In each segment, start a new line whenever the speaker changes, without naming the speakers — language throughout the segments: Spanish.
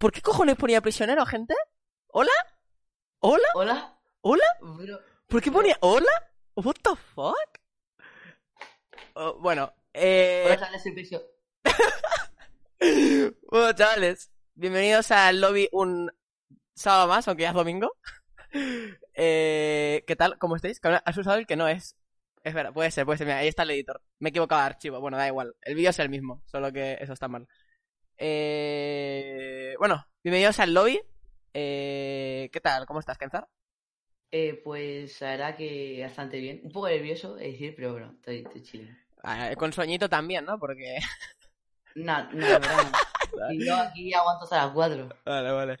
¿Por qué cojones ponía prisionero, gente? ¿Hola? ¿Hola?
¿Hola?
¿Hola? ¿Por qué ponía hola? ¿What the fuck? Oh, bueno, eh...
Hola, piso.
Bueno, chavales, bienvenidos al lobby un sábado más, aunque ya es domingo. Eh, ¿Qué tal? ¿Cómo estáis? ¿Has usado el que no es? Espera, puede ser, puede ser. Mira, ahí está el editor. Me he equivocado de archivo. Bueno, da igual. El vídeo es el mismo, solo que eso está mal. Eh... Bueno, bienvenidos al lobby. Eh... ¿Qué tal? ¿Cómo estás, Kenzar?
Eh, pues la verdad que bastante bien. Un poco nervioso, es decir, pero bueno, estoy, estoy chilling.
Ah, con sueñito también, ¿no? Porque...
Nada, verdad. no. Y yo aquí aguanto hasta las 4.
Vale, vale.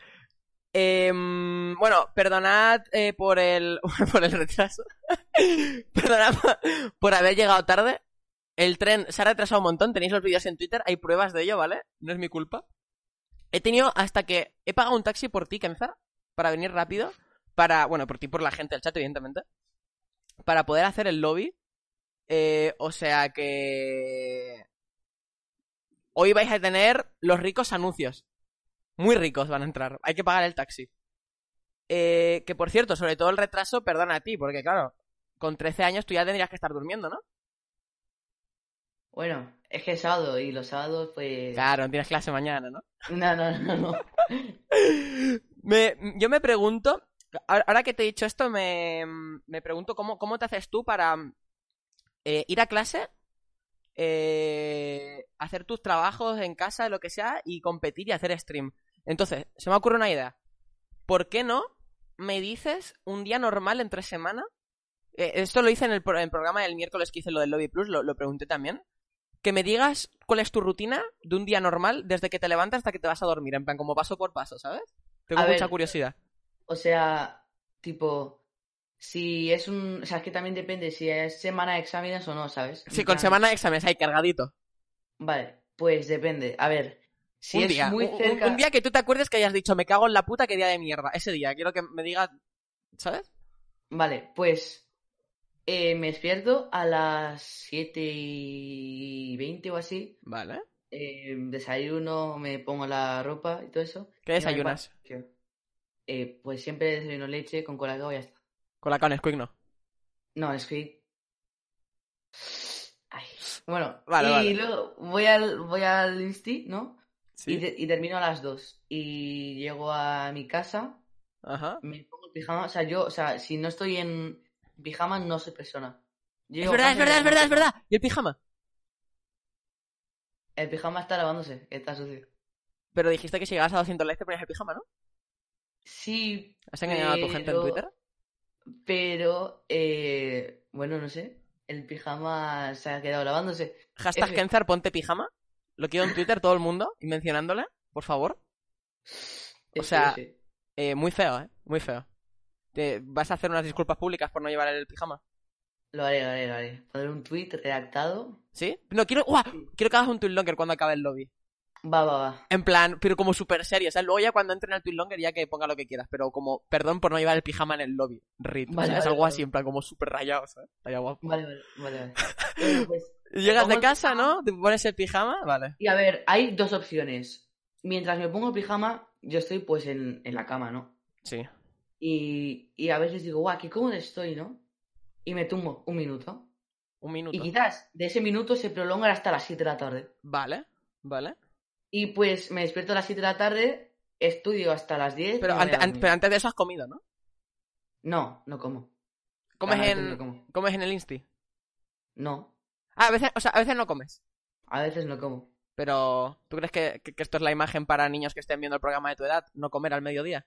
Em, bueno, perdonad eh, por el por el retraso. perdonad por, por haber llegado tarde. El tren se ha retrasado un montón. Tenéis los vídeos en Twitter. Hay pruebas de ello, ¿vale? No es mi culpa. He tenido hasta que he pagado un taxi por ti, Kenza, para venir rápido. Para, bueno, por ti, por la gente del chat, evidentemente. Para poder hacer el lobby. Eh, o sea que... Hoy vais a tener los ricos anuncios. Muy ricos van a entrar. Hay que pagar el taxi. Eh, que por cierto, sobre todo el retraso, perdona a ti, porque claro, con 13 años tú ya tendrías que estar durmiendo, ¿no?
Bueno, es que es sábado y los sábados, pues.
Claro, no tienes clase mañana, ¿no?
No, no, no, no.
Me, yo me pregunto, ahora que te he dicho esto, me, me pregunto cómo, cómo te haces tú para eh, ir a clase, eh, hacer tus trabajos en casa, lo que sea, y competir y hacer stream. Entonces, se me ocurre una idea. ¿Por qué no me dices un día normal entre semana? Eh, esto lo hice en el, pro- en el programa del miércoles que hice lo del Lobby Plus, lo, lo pregunté también. Que me digas cuál es tu rutina de un día normal desde que te levantas hasta que te vas a dormir, en plan como paso por paso, ¿sabes? Tengo
A
mucha
ver,
curiosidad.
O sea, tipo. Si es un. O sea, es que también depende si es semana de exámenes o no, ¿sabes?
Sí, con semana de exámenes ahí cargadito.
Vale, pues depende. A ver, si
un
es
día,
muy
un-
cerca.
un día que tú te acuerdes que hayas dicho, me cago en la puta, qué día de mierda. Ese día, quiero que me digas, ¿sabes?
Vale, pues eh, me despierto a las 7 y 20 o así.
Vale.
eh, desayuno, me pongo la ropa y todo eso.
¿Qué desayunas?
Eh, pues siempre desayuno leche con colacao y ya está.
Con la con Squig no.
No, es que... Ay. Bueno,
Vale,
y
vale.
luego voy al, voy al Insti, ¿no?
Sí.
Y, y termino a las 2. Y llego a mi casa,
Ajá.
me pongo el pijama. O sea, yo, o sea, si no estoy en pijama, no soy persona.
Es verdad, es verdad, es verdad, es verdad. ¿Y el pijama?
El pijama está lavándose, está sucio.
Pero dijiste que si llegabas a 200 likes te ponías el pijama, ¿no?
Sí,
¿Has engañado a tu gente en Twitter?
pero, eh, bueno, no sé. El pijama se ha quedado lavándose.
Hashtag. Kenzar, ponte pijama. Lo quiero en Twitter todo el mundo y mencionándole, por favor. O sea. Eh, muy feo, ¿eh? Muy feo. Te vas a hacer unas disculpas públicas por no llevar el pijama.
Lo haré, lo haré, lo haré. Poner un tweet redactado.
¿Sí? No, quiero... ¡Uah! Quiero que hagas un tweet longer cuando acabe el lobby.
Va, va, va.
En plan, pero como súper serio. O sea, luego ya cuando entre en el tweet longer ya que ponga lo que quieras. Pero como, perdón por no llevar el pijama en el lobby. Rit.
Vale,
o sea, es algo
vale.
así, en plan, como súper rayado, ¿sabes? Estaría guapo.
Vale, vale, vale. pues,
Llegas de casa. ¿no? Te pones el pijama, vale.
Y a ver, hay dos opciones. Mientras me pongo el pijama, yo estoy pues en, en la cama, ¿no?
Sí.
Y, y a veces digo, guau, qué cómodo estoy, ¿no? Y me tumbo un minuto.
Un minuto.
Y quizás de ese minuto se prolonga hasta las 7 de la tarde.
Vale, vale.
Y pues me despierto a las 7 de la tarde, estudio hasta las 10.
Pero, ante- an- antes de eso has comido, ¿no?
No, no como.
¿Comes en,
no como.
comes en el Insti?
No,
Ah, a veces, o sea, a veces no comes.
a veces no como.
Pero, ¿tú crees que, que- que esto es la imagen para niños que estén viendo el programa de tu edad? ¿No comer al mediodía?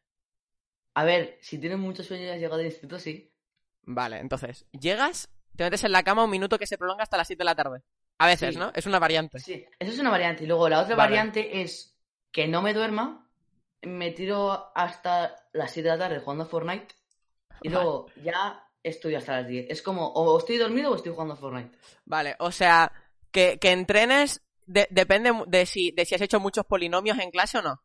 A ver, si tienes mucho sueño y has llegado del instituto, sí.
Vale, entonces, llegas, te metes en la cama un minuto que se prolonga hasta las 7 de la tarde. A veces,
Sí.
¿no? Es una variante.
Sí, eso es una variante. Y luego la otra
Vale.
variante es que no me duerma, me tiro hasta las 7 de la tarde jugando a Fortnite y
Vale.
luego ya estudio hasta las 10. Es como o estoy dormido o estoy jugando a Fortnite.
Vale, o sea, que, que entrenes de- depende de si, de si has hecho muchos polinomios en clase o no.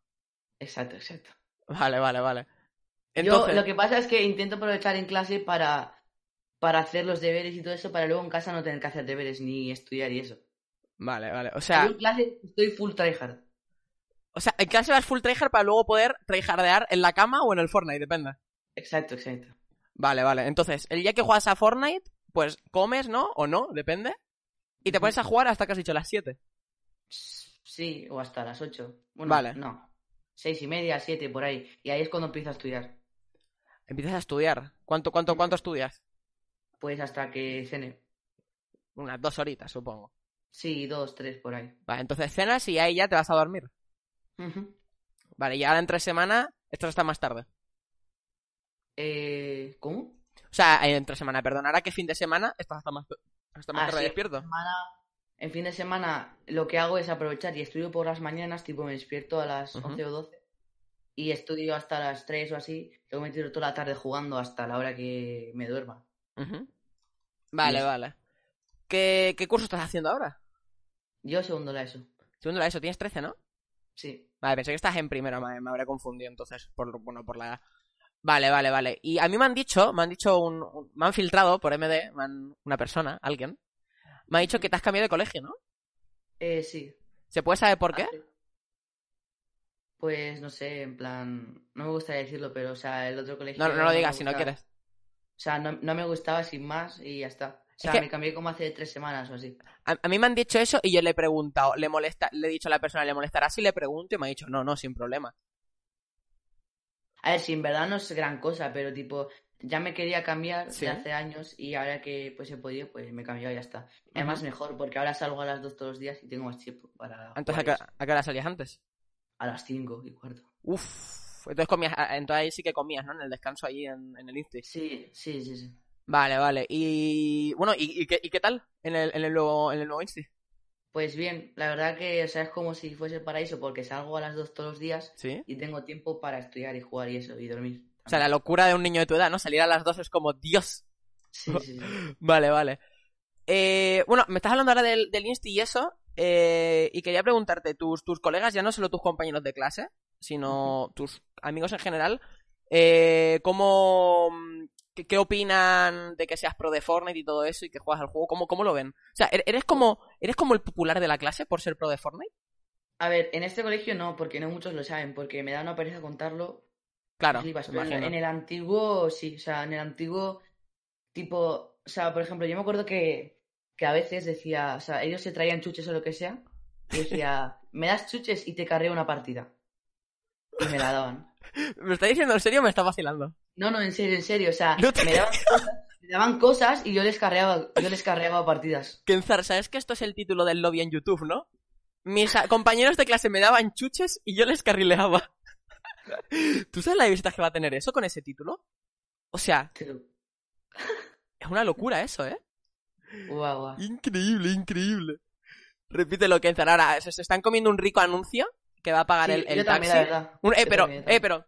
Exacto, exacto.
Vale, vale, vale. Entonces,
Yo lo que pasa es que intento aprovechar en clase para, para hacer los deberes y todo eso, para luego en casa no tener que hacer deberes ni estudiar y eso.
vale, vale. O
Yo
sea,
en clase estoy full tryhard.
O sea, en clase vas full tryhard para luego poder tryhardear en la cama o en el Fortnite, depende.
Exacto, exacto.
Vale, vale. Entonces, el día que juegas a Fortnite, pues comes, ¿no? O no, depende. Y te pones a jugar hasta que has dicho las 7.
Sí, o hasta las 8. Bueno,
Vale.
no. Seis y media, siete, por ahí. Y ahí es cuando empiezo a estudiar.
Empiezas a estudiar. ¿Cuánto, cuánto, cuánto estudias?
Pues hasta que cene.
Unas dos horitas, supongo.
Sí, dos, tres, por ahí.
Vale, entonces cenas y ahí ya te vas a dormir. Vale, y ahora entre semana, esto está más tarde.
eh, ¿Cómo?
O sea, eh, entre semana, perdón. Ahora que fin de semana, estás hasta más, hasta más
Ah,
tarde
sí,
despierto.
semana- en fin de semana lo que hago es aprovechar y estudio por las mañanas, tipo me despierto a las
Ujú.
11 o 12 y estudio hasta las 3 o así, luego me tiro toda la tarde jugando hasta la hora que me duerma.
Vale, vale. ¿Qué, ¿Qué curso estás haciendo ahora?
Yo segundo la ESO,
Segundo la ESO, tienes 13, ¿no?
sí.
Vale, pensé que estás en primero, me, me habré confundido entonces, por, bueno, por la... Vale, vale, vale. Y a mí me han dicho, me han dicho un... un- me han filtrado por MD, me han- una persona, alguien, me ha dicho que te has cambiado de colegio, ¿no?
Eh, sí.
¿Se puede saber por qué?
Hace- Pues no sé, en plan, no me gusta decirlo, pero o sea, el otro colegio...
No, no lo digas si no quieres.
O sea, no, no me gustaba sin más y ya está. O sea,
que-
me cambié como hace tres semanas o así.
A, a mí me han dicho eso y yo le he preguntado, le molesta, le he dicho a la persona, ¿le molestará si le pregunto? Y me ha dicho, no, no, sin problema.
A ver, si en verdad no es gran cosa, pero tipo, ya me quería cambiar
Sí.
de hace años y ahora que pues he podido, pues me he cambiado y ya está. Además,
Ujú.
mejor, porque ahora salgo a las dos todos los días y tengo más tiempo para.
Entonces, ¿a qué, a qué hora salías antes?
A las cinco y cuarto.
Uf, entonces comías, ah, entonces ahí sí que comías, ¿no? En el descanso allí en, en el Insti.
Sí, sí, sí, sí.
Vale, vale. Y bueno, ¿y, y qué, y qué tal en el, en el nuevo, en el nuevo Insti?
Pues bien, la verdad que, o sea, es como si fuese el paraíso porque salgo a las dos todos los días
Sí.
y tengo tiempo para estudiar y jugar y eso, y dormir.
O sea, la locura de un niño de tu edad, ¿no? Salir a las dos es como, Dios.
Sí, sí, sí.
Vale, vale. Eh, bueno, me estás hablando ahora del, del Insti y eso, eh, y quería preguntarte, tus, tus colegas, ya no solo tus compañeros de clase, sino tus amigos en general, eh, ¿cómo, qué, qué opinan de que seas pro de Fortnite y todo eso y que juegas al juego? ¿Cómo, cómo lo ven? O sea, ¿er- ¿eres como, ¿eres como el popular de la clase por ser pro de Fortnite?
A ver, en este colegio no, porque no muchos lo saben, porque me da una pereza contarlo
Claro,
flipas, pero en el antiguo, sí, o sea, en el antiguo, tipo, o sea, por ejemplo, yo me acuerdo que, que a veces decía, o sea, ellos se traían chuches o lo que sea, y decía, me das chuches y te carreo una partida. Y me la daban.
¿Me estás diciendo en serio o me estás vacilando?
No, no, en serio, en serio, o sea,
No te-
me daban cosas, me daban cosas y yo les carreaba, yo les carreaba partidas.
Kenzar, ¿sabes que esto es el título del lobby en YouTube, no? Mis compañeros de clase me daban chuches y yo les carrileaba. ¿Tú sabes la visita que va a tener eso con ese título? O sea, es una locura eso, ¿eh?
Guau, guau.
Increíble, increíble. Repítelo, Kenzar. Ahora, se, se están comiendo un rico anuncio que va a pagar
Sí,
el, el
yo
taxi.
también, la verdad.
Un- eh,
Yo
pero,
también,
eh, pero,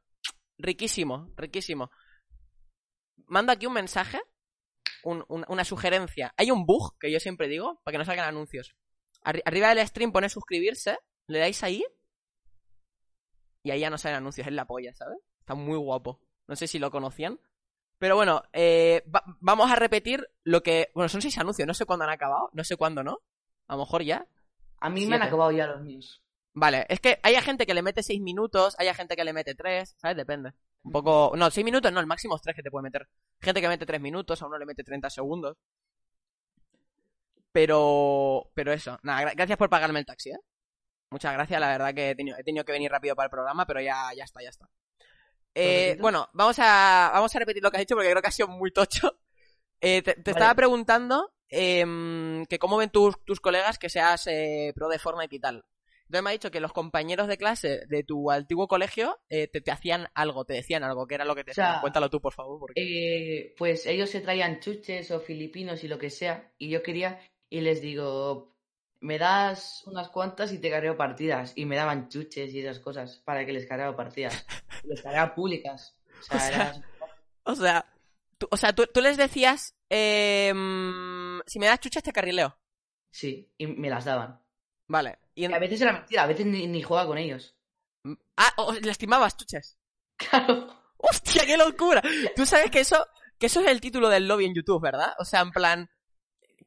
riquísimo, riquísimo. Mando aquí un mensaje, un- un- una sugerencia. Hay un bug que yo siempre digo para que no salgan anuncios. Arri- arriba del stream pone suscribirse, le dais ahí y ahí ya no salen anuncios, es la polla, ¿sabes? Está muy guapo. No sé si lo conocían. Pero bueno, eh, va- vamos a repetir lo que... Bueno, son seis anuncios, no sé cuándo han acabado, no sé cuándo no. A lo mejor ya.
A mí me han acabado ya los míos.
Vale, es que hay gente que le mete 6 minutos, hay gente que le mete 3, ¿sabes? Depende. Un poco... No, 6 minutos no, el máximo es 3 que te puede meter. Gente que mete 3 minutos, a uno le mete 30 segundos. Pero... Pero eso. Nada, gra- gracias por pagarme el taxi, ¿eh? Muchas gracias, la verdad que he tenido, he tenido que venir rápido para el programa, pero ya, ya está, ya está. Eh, bueno, vamos a, vamos a repetir lo que has dicho porque creo que ha sido muy tocho. Eh, te te
Vale.
estaba preguntando em, que cómo ven tus, tus colegas que seas eh, pro de Fortnite y tal. Entonces me ha dicho que los compañeros de clase de tu antiguo colegio eh, te, te hacían algo, te decían algo, que era lo que te
O sea,
decían. Cuéntalo tú, por favor. Porque...
Eh, pues ellos se traían chuches o filipinos y lo que sea, y yo quería, y les digo, me das unas cuantas y te carreo partidas, y me daban chuches y esas cosas para que les cargara partidas. Les cargaba públicas. O sea,
O sea,
era-
O sea, tú, o sea, tú, tú les decías, em, si me das chuchas te carrileo.
sí, y me las daban.
Vale. Y en-
Y a veces era mentira, a veces ni, ni jugaba con ellos.
Ah, o- le estimabas chuches.
Claro.
¡Hostia, qué locura! Tú sabes que eso, que eso es el título del lobby en YouTube, ¿verdad? O sea, en plan,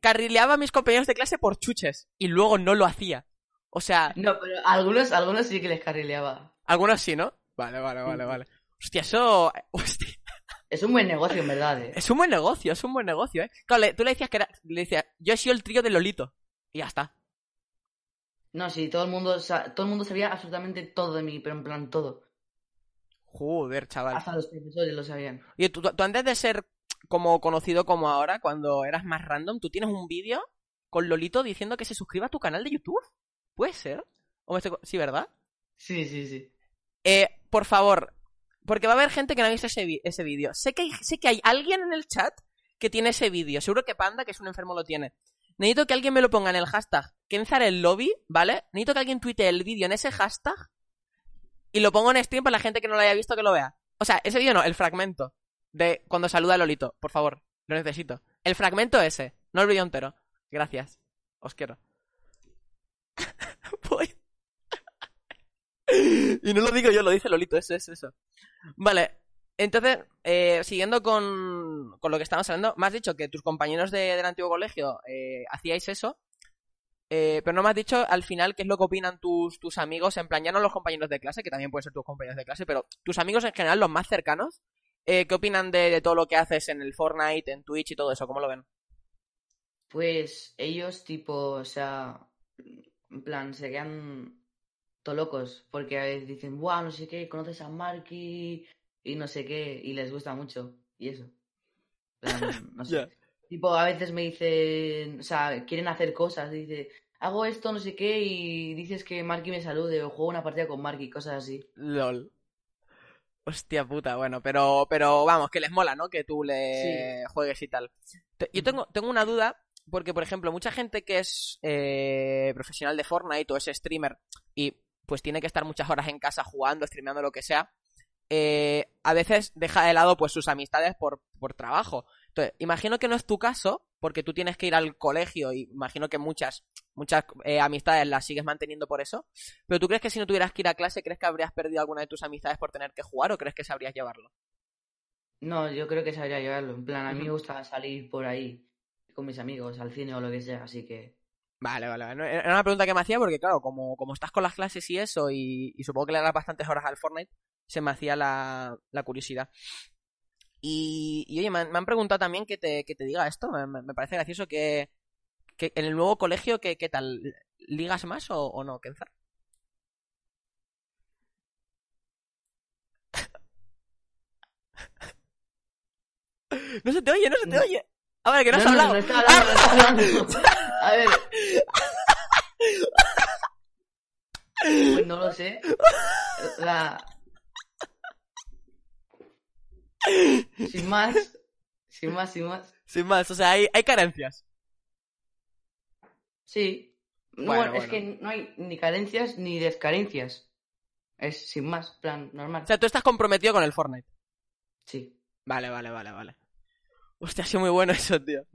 carrileaba a mis compañeros de clase por chuches y luego no lo hacía. O sea,
No, pero algunos, algunos sí que les carrileaba.
algunos sí, ¿no? Vale, vale, vale, vale. Hostia, eso... Hostia.
Es un buen negocio, en verdad, eh.
Es un buen negocio, es un buen negocio, ¿eh? Claro, le- tú le decías que era... Le decías, yo he sido el trío de Lolito. Y ya está.
No, sí, todo el mundo, todo el mundo sabía absolutamente todo de mí, pero en plan todo.
Joder, chaval.
Hasta los profesores lo sabían.
Oye, tú, tú antes de ser como conocido como ahora, cuando eras más random, tú tienes un vídeo con Lolito diciendo que se suscriba a tu canal de YouTube. ¿Puede ser? ¿O me estoy co- Sí, ¿verdad?
Sí, sí, sí.
Eh, por favor, porque va a haber gente que no ha visto ese, vídeo. Sé que, hay, sé que hay alguien en el chat que tiene ese vídeo. Seguro que Panda, que es un enfermo, lo tiene. Necesito que alguien me lo ponga en el hashtag Kenzar el lobby, ¿vale? Necesito que alguien tuitee el vídeo en ese hashtag y lo pongo en stream para la gente que no lo haya visto que lo vea. O sea, ese vídeo no, el fragmento de cuando saluda a Lolito, por favor. Lo necesito. El fragmento ese, no el vídeo entero. Gracias. Os quiero. Voy. y no lo digo yo, lo dice Lolito, eso es eso. Vale, entonces, eh, siguiendo con, con lo que estamos hablando, me has dicho que tus compañeros de- del antiguo colegio eh, hacíais eso, eh, pero no me has dicho al final qué es lo que opinan tus, tus amigos, en plan, ya no los compañeros de clase, que también pueden ser tus compañeros de clase, pero tus amigos en general, los más cercanos, eh, ¿qué opinan de, de todo lo que haces en el Fortnite, en Twitch y todo eso? ¿Cómo lo ven?
Pues ellos, tipo, o sea, en plan, se quedan todo locos, porque a veces dicen, buah, no sé qué, conoces a Marky y no sé qué, y les gusta mucho, y eso. Plan, no sé. Tipo, a veces me dicen, o sea, quieren hacer cosas, dice, hago esto, no sé qué, y dices que Marky me salude, o juego una partida con Marky, cosas así.
LOL. Hostia puta, bueno, pero, pero vamos, que les mola, ¿no? Que tú le juegues y tal. Yo tengo, tengo una duda, porque, por ejemplo, mucha gente que es eh, profesional de Fortnite o es streamer y pues tiene que estar muchas horas en casa jugando, streameando lo que sea, eh, a veces deja de lado pues sus amistades por, por trabajo. Entonces, imagino que no es tu caso, porque tú tienes que ir al colegio y imagino que muchas, muchas eh, amistades las sigues manteniendo por eso. Pero tú crees que si no tuvieras que ir a clase, ¿crees que habrías perdido alguna de tus amistades por tener que jugar o crees que sabrías llevarlo?
No, yo creo que sabría llevarlo, en plan, a mí me gusta salir por ahí con mis amigos, al cine o lo que sea, así que...
Vale, vale, Era una pregunta que me hacía porque, claro, como, como estás con las clases y eso, y, y supongo que le das bastantes horas al Fortnite, se me hacía la, la curiosidad. Y, y, oye, me han, me han preguntado también que te, que te diga esto. Me, parece gracioso que, que en el nuevo colegio, ¿qué, qué tal? ¿Ligas más o, o no, Kenzar? No se te oye, no se te
No.
oye. A ver, que no, has
no,
hablado.
no hablando, no estaba hablando. A ver. Pues no lo sé. La... Sin más. Sin más, sin más.
Sin más, o sea, hay, hay carencias.
Sí. No,
Bueno,
bueno, es que no hay ni carencias ni descarencias. Es sin más, plan normal.
O sea, tú estás comprometido con el Fortnite.
Sí.
Vale, vale, vale, vale. Hostia, ha sido muy bueno eso, tío.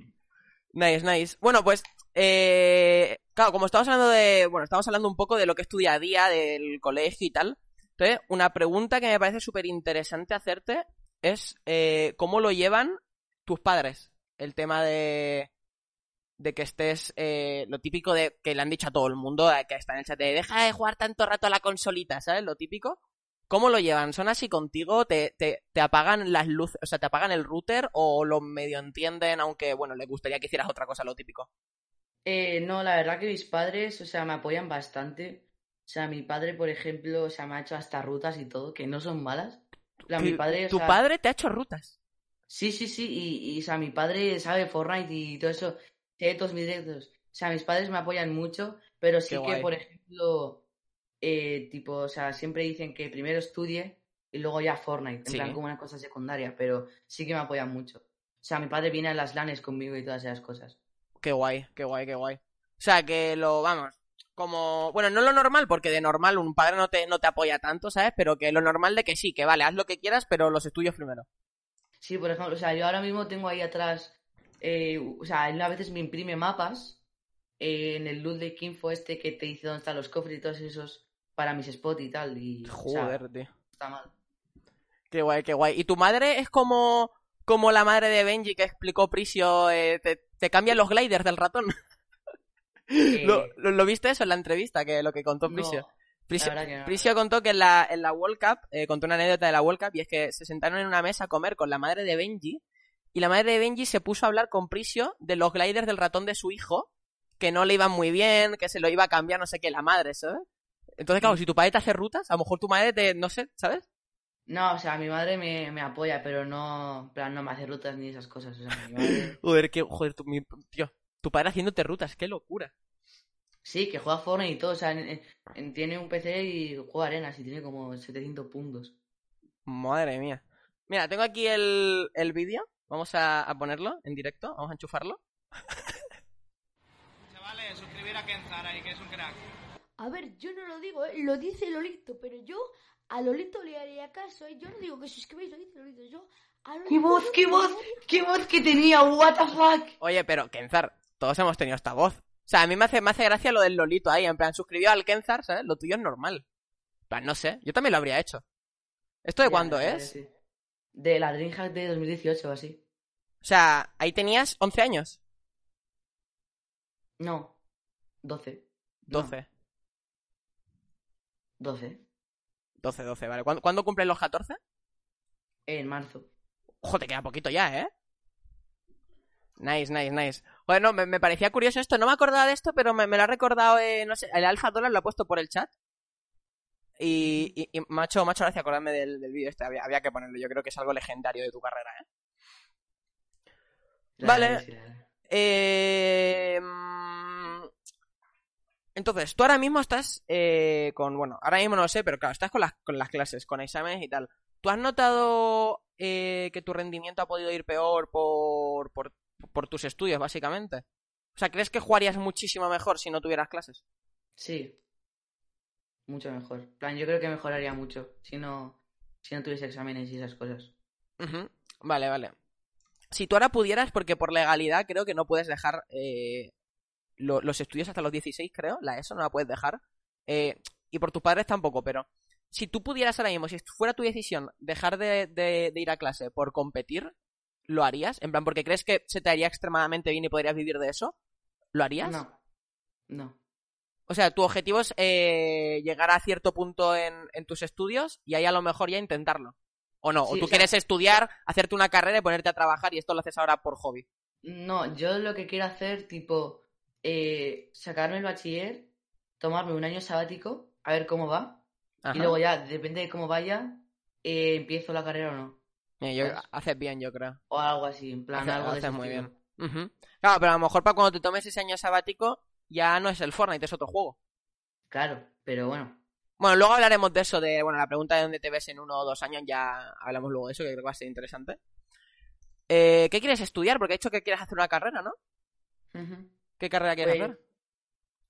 Nice, nice. Bueno, pues, eh, claro, como estamos hablando de, bueno, estamos hablando un poco de lo que es tu día a día, del colegio y tal. Entonces, una pregunta que me parece súper interesante hacerte es, eh, ¿cómo lo llevan tus padres? El tema de, de que estés, eh, lo típico de que le han dicho a todo el mundo, eh, que está en el chat, de deja de jugar tanto rato a la consolita, ¿sabes? Lo típico. ¿Cómo lo llevan? ¿Son así contigo? ¿Te, te, te apagan las luces? O sea, ¿te apagan el router o lo medio entienden, aunque, bueno, les gustaría que hicieras otra cosa, lo típico?
Eh, no, la verdad que mis padres, o sea, me apoyan bastante. O sea, mi padre, por ejemplo, o sea, me ha hecho hasta rutas y todo, que no son malas.
Tu-
padre, o
tu
sea,
padre te ha hecho rutas.
Sí, sí, sí, y, y, o sea, mi padre sabe Fortnite y todo eso, tiene todos mis directos. O sea, mis padres me apoyan mucho, pero sí
Qué
que,
guay.
por ejemplo, eh, tipo, o sea, siempre dicen que primero estudie y luego ya Fortnite, en
Sí.
plan como una cosa secundaria, pero sí que me apoyan mucho. O sea, mi padre viene a las lanes conmigo y todas esas cosas.
Qué guay, qué guay, qué guay. O sea, que lo, vamos, como, bueno, no lo normal, porque de normal un padre no te, no te apoya tanto, ¿sabes? Pero que lo normal de que sí, que vale, haz lo que quieras, pero los estudios primero.
Sí, por ejemplo, o sea, yo ahora mismo tengo ahí atrás, eh, o sea, él a veces me imprime mapas eh, en el loot de Kinfo este que te dice dónde están los cofres y todos esos para mis spots y tal, y o sea,
Joder, tío.
está mal.
Qué guay, qué guay. ¿Y tu madre es como, como la madre de Benji que explicó Prisio, eh, te, te cambia los gliders del ratón?
Eh,
¿Lo, lo, lo viste eso en la entrevista? Que lo que contó Prisio.
no.
Prisio contó que en la, en la World Cup, eh, contó una anécdota de la World Cup, y es que se sentaron en una mesa a comer con la madre de Benji, y la madre de Benji se puso a hablar con Prisio de los gliders del ratón de su hijo, que no le iban muy bien, que se lo iba a cambiar, no sé qué, la madre, ¿sabes? Entonces, claro, si tu padre te hace rutas, a lo mejor tu madre te, no sé, ¿sabes?
No, o sea, mi madre me, me apoya, pero no, plan, no me hace rutas ni esas cosas. O sea, mi madre...
Joder, que, joder, mi- tío, tu padre haciéndote rutas, qué locura.
Sí, que juega Fortnite y todo, o sea, en- en- tiene un PC y juega arenas y tiene como 700 puntos.
Madre mía. Mira, tengo aquí el, el vídeo. Vamos a, a ponerlo en directo. Vamos a enchufarlo.
Chavales, suscribir a Kenzar ahí, que es un crack.
A ver, yo no lo digo, ¿eh? lo dice Lolito, pero yo a Lolito le haría caso, ¿eh? Yo no digo que suscribáis, lo dice Lolito, yo a Lolito...
¡Qué voz, qué voz! ¡Qué voz que tenía! ¡What the fuck!
Oye, pero Kenzar, todos hemos tenido esta voz. O sea, a mí me hace, me hace gracia lo del Lolito ahí. En plan, suscribió al Kenzar, ¿sabes? Lo tuyo es normal. En plan, no sé. Yo también lo habría hecho. ¿Esto de
Ya,
cuándo
ya,
es?
sí. De la Dreamhack de 2018 o así.
O sea, ahí tenías 11 años.
No, 12. No,
12.
12.
12, 12, vale. ¿Cuándo, ¿cuándo cumplen los 14?
En marzo.
Ojo, te queda poquito ya, ¿eh? Nice, nice, nice. Bueno, me, me parecía curioso esto. No me acordaba de esto, pero me, me lo ha recordado, eh, no sé, el Alfa Dólar lo ha puesto por el chat. Y, y, y me, ha hecho, me ha hecho gracia acordarme del, del vídeo este. Había, había que ponerlo. Yo creo que es algo legendario de tu carrera, ¿eh? Vale. Eh, mm, Entonces, tú ahora mismo estás eh, con, bueno, ahora mismo no lo sé, pero claro, estás con las, con las clases, con exámenes y tal. ¿Tú has notado eh, que tu rendimiento ha podido ir peor por, por, por tus estudios, básicamente? O sea, ¿crees que jugarías muchísimo mejor si no tuvieras clases?
Sí. Mucho mejor. En plan, yo creo que mejoraría mucho si no, si no tuviese exámenes y esas cosas.
Vale, vale. Si tú ahora pudieras, porque por legalidad creo que no puedes dejar eh, lo- los estudios hasta los 16, creo, la ESO no la puedes dejar. eh, y por tus padres tampoco, pero si tú pudieras ahora mismo, si fuera tu decisión dejar de, de- de ir a clase por competir, ¿lo harías? En plan, porque crees que se te haría extremadamente bien y podrías vivir de eso, ¿lo harías?
No. No.
O sea, tu objetivo es eh, llegar a cierto punto en, en tus estudios y ahí a lo mejor ya intentarlo. ¿O no? o tú
o sea-
quieres estudiar, hacerte una carrera y ponerte a trabajar y esto lo haces ahora por hobby.
No, yo lo que quiero hacer, tipo, eh, sacarme el bachiller, tomarme un año sabático, a ver cómo va,
Ajá.
y luego ya, depende de cómo vaya, eh, empiezo la carrera o no.
Mira, yo-
¿sabes?
haces bien, yo creo.
O algo así, en plan, algo
haces muy
estilo.
bien. Claro, pero a lo mejor para cuando te tomes ese año sabático ya no es el Fortnite, es otro juego.
Claro, pero bueno.
Bueno, luego hablaremos de eso, de bueno, la pregunta de dónde te ves en uno o dos años, ya hablamos luego de eso, que creo que va a ser interesante. Eh, ¿Qué quieres estudiar? Porque he dicho que quieres hacer una carrera, ¿no? ¿Qué carrera quieres
Pues,
hacer?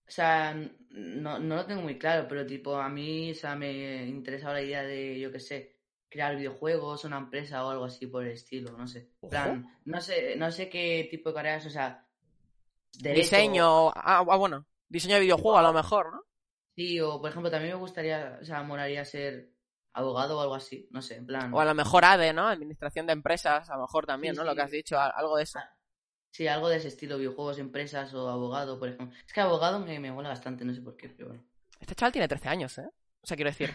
O sea, no, no lo tengo muy claro, pero tipo, a mí, o sea, me interesa la idea de, yo qué sé, crear videojuegos, una empresa o algo así por el estilo, no sé. Plan, no sé, no sé qué tipo de carreras, o sea, derecho,
Diseño. Ah, ah, bueno. Diseño de videojuego, a lo mejor, ¿no?
Sí, o por ejemplo, también me gustaría, o sea, molaría ser abogado o algo así, no sé, en plan.
O a lo mejor ADE, ¿no? Administración de empresas, a lo mejor también,
Sí,
¿no? Lo que has dicho, algo de eso.
Sí, algo de ese estilo, videojuegos, empresas o abogado, por ejemplo. Es que abogado me, me mola bastante, no sé por qué, pero bueno.
Este chaval tiene 13 años, ¿eh? O sea, quiero decir.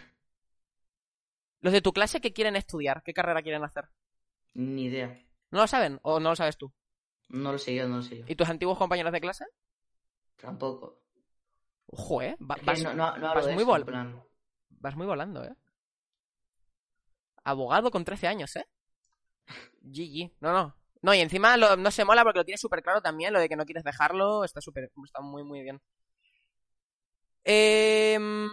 Los de tu clase, ¿qué quieren estudiar? ¿Qué carrera quieren hacer?
Ni idea.
¿No lo saben? ¿O no lo sabes tú?
No lo sé yo, no lo sé yo.
¿Y tus antiguos compañeros de clase?
Tampoco.
Ojo, ¿eh? Va- vas,
no, no, no hablo
vas
de
muy
eso,
vol-
en plan.
vas muy volando, ¿eh? Abogado con 13 años, ¿eh? GG. No, no. No, y encima lo- no se mola porque lo tienes súper claro también, lo de que no quieres dejarlo, está súper, está muy, muy bien. Em,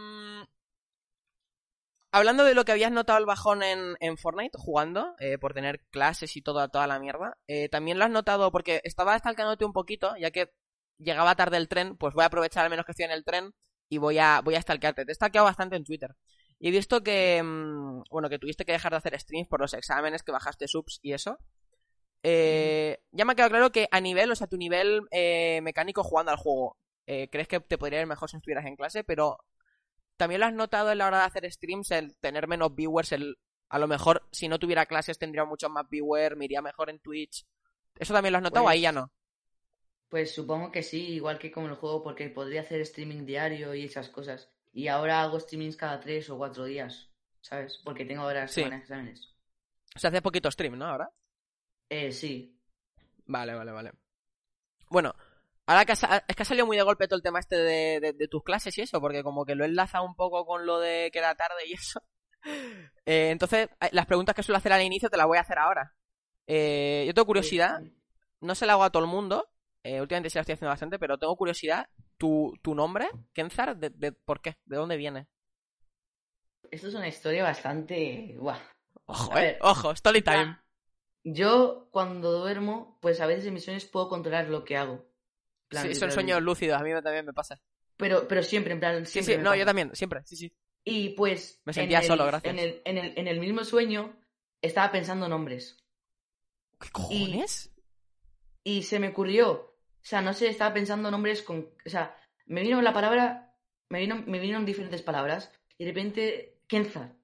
Hablando de lo que habías notado el bajón en, en Fortnite jugando, eh, por tener clases y toda, toda la mierda, eh, también lo has notado porque estaba stalkeándote un poquito, ya que llegaba tarde el tren, pues voy a aprovechar al menos que estoy en el tren y voy a, voy a stalkearte. Te he stalkeado bastante en Twitter. Y he visto que, mm, bueno, que tuviste que dejar de hacer streams por los exámenes, que bajaste subs y eso. Eh, ya me ha quedado claro que a nivel, o sea, tu nivel eh, mecánico jugando al juego, eh, crees que te podría ir mejor si estuvieras en clase, pero también lo has notado en la hora de hacer streams, el tener menos viewers, el a lo mejor si no tuviera clases tendría muchos más viewers, me iría mejor en Twitch. ¿Eso también lo has notado
Pues-
ahí ya no?
Pues supongo que sí, igual que como el juego, porque podría hacer streaming diario y esas cosas. Y ahora hago streamings cada tres o cuatro días, ¿sabes? Porque tengo ahora
Sí.
semanas exámenes.
O sea, hace poquito stream, ¿no? Ahora.
Eh, sí.
Vale, vale, vale. Bueno, ahora que ha, es que ha salido muy de golpe todo el tema este de, de- de tus clases y eso, porque como que lo he enlazado un poco con lo de que era tarde y eso. Eh, entonces, eh, las preguntas que suelo hacer al inicio te las voy a hacer ahora. Eh, yo tengo curiosidad, no se la hago a todo el mundo, eh, últimamente sí la estoy haciendo bastante, pero tengo curiosidad. ¿Tu, tu nombre, Kenzar, de, de- por qué? ¿De dónde viene?
Esto es una historia bastante... Buah.
Ojo,
A
eh,
ver.
ojo, story time.
Yo, cuando duermo, pues a veces en mis sueños puedo controlar lo que hago. Plan,
Sí, son sueños lúcidos, a mí también me pasa.
Pero, pero siempre, en plan, siempre
sí, no,
pasa.
yo también, siempre, sí, sí.
Y pues...
Me
en
sentía
el-
solo, gracias.
En el, en, el, en el mismo sueño estaba pensando nombres.
¿Qué cojones?
Y se me ocurrió, o sea, no sé, estaba pensando nombres con, o sea, me vino la palabra, me vino, me vinieron diferentes palabras y de repente Kenza.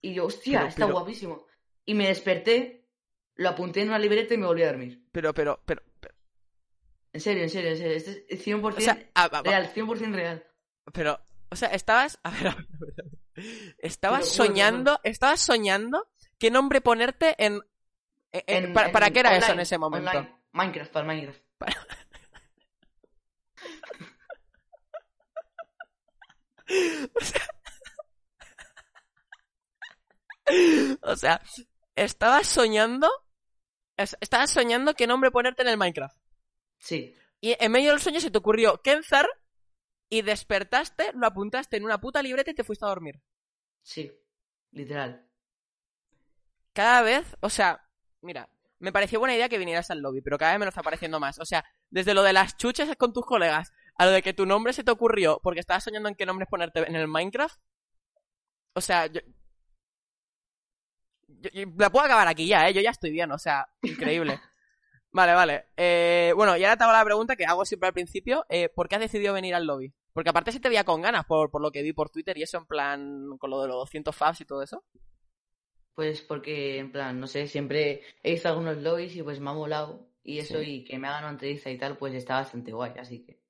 Y yo, hostia,
Pero-
está
pero-
guapísimo. Y me desperté, lo apunté en una libreta y me volví a dormir.
Pero, pero, pero,
En serio, en serio, en serio. Este es 100%
o sea, ah, va- va-
real, 100% real.
pero, o sea, estabas, a ver, a ver, a ver, estabas soñando, estabas soñando qué nombre ponerte en, en- en-
En-
para, para qué era eso en ese momento.
online. Minecraft, para Minecraft.
O sea, estabas soñando, es- estabas soñando qué nombre ponerte en el Minecraft.
Sí,
Y en medio del sueño se te ocurrió Kenzar y despertaste, lo apuntaste en una puta libreta y te fuiste a dormir.
sí, literal.
cada vez, o sea, mira, me pareció buena idea que vinieras al lobby, pero cada vez me lo está pareciendo más. O sea, desde lo de las chuches con tus colegas, a lo de que tu nombre se te ocurrió porque estabas soñando en qué nombres ponerte en el Minecraft. O sea, yo, yo- yo la puedo acabar aquí ya, ¿eh? Yo ya estoy bien, o sea, increíble. Vale, vale. Eh, bueno, y ahora te hago la pregunta que hago siempre al principio. Eh, ¿Por qué has decidido venir al lobby? Porque aparte se te veía con ganas por, por lo que vi por Twitter y eso en plan con lo de los 200 fabs y todo eso.
Pues porque, en plan, no sé, siempre he visto algunos lobbies y pues me ha molado. Y eso,
Sí.
y que me hagan una entrevista y tal, pues está bastante guay, así que...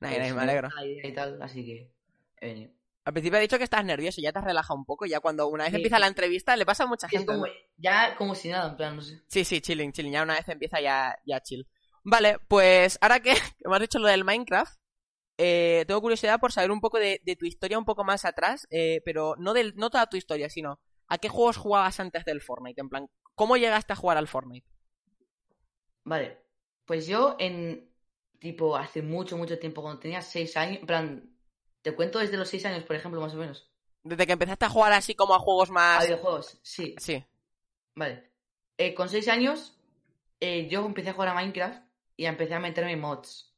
Nah,
pues,
nah, me alegro.
y tal, así que he venido.
Al principio he dicho que estás nervioso, ya te has relajado un poco, ya cuando una vez
Sí.
empieza la entrevista le pasa a mucha gente.
ya como si nada, en plan, no sé.
Sí, sí, chilling, chilling. Ya una vez empieza ya, ya chill. Vale, pues ahora que, me has dicho lo del Minecraft, eh, tengo curiosidad por saber un poco de, de tu historia un poco más atrás, eh, pero no, del, no toda tu historia, sino a qué juegos jugabas antes del Fortnite. En plan, ¿cómo llegaste a jugar al Fortnite?
Vale, pues yo en, tipo, hace mucho, mucho tiempo, cuando tenía seis años, en plan, te cuento desde los seis años, por ejemplo, más o menos.
Desde que empezaste a jugar así como a juegos
A
más...
videojuegos, sí.
Sí,
Vale. Eh, con seis años, eh, yo empecé a jugar a Minecraft y empecé a meterme mods.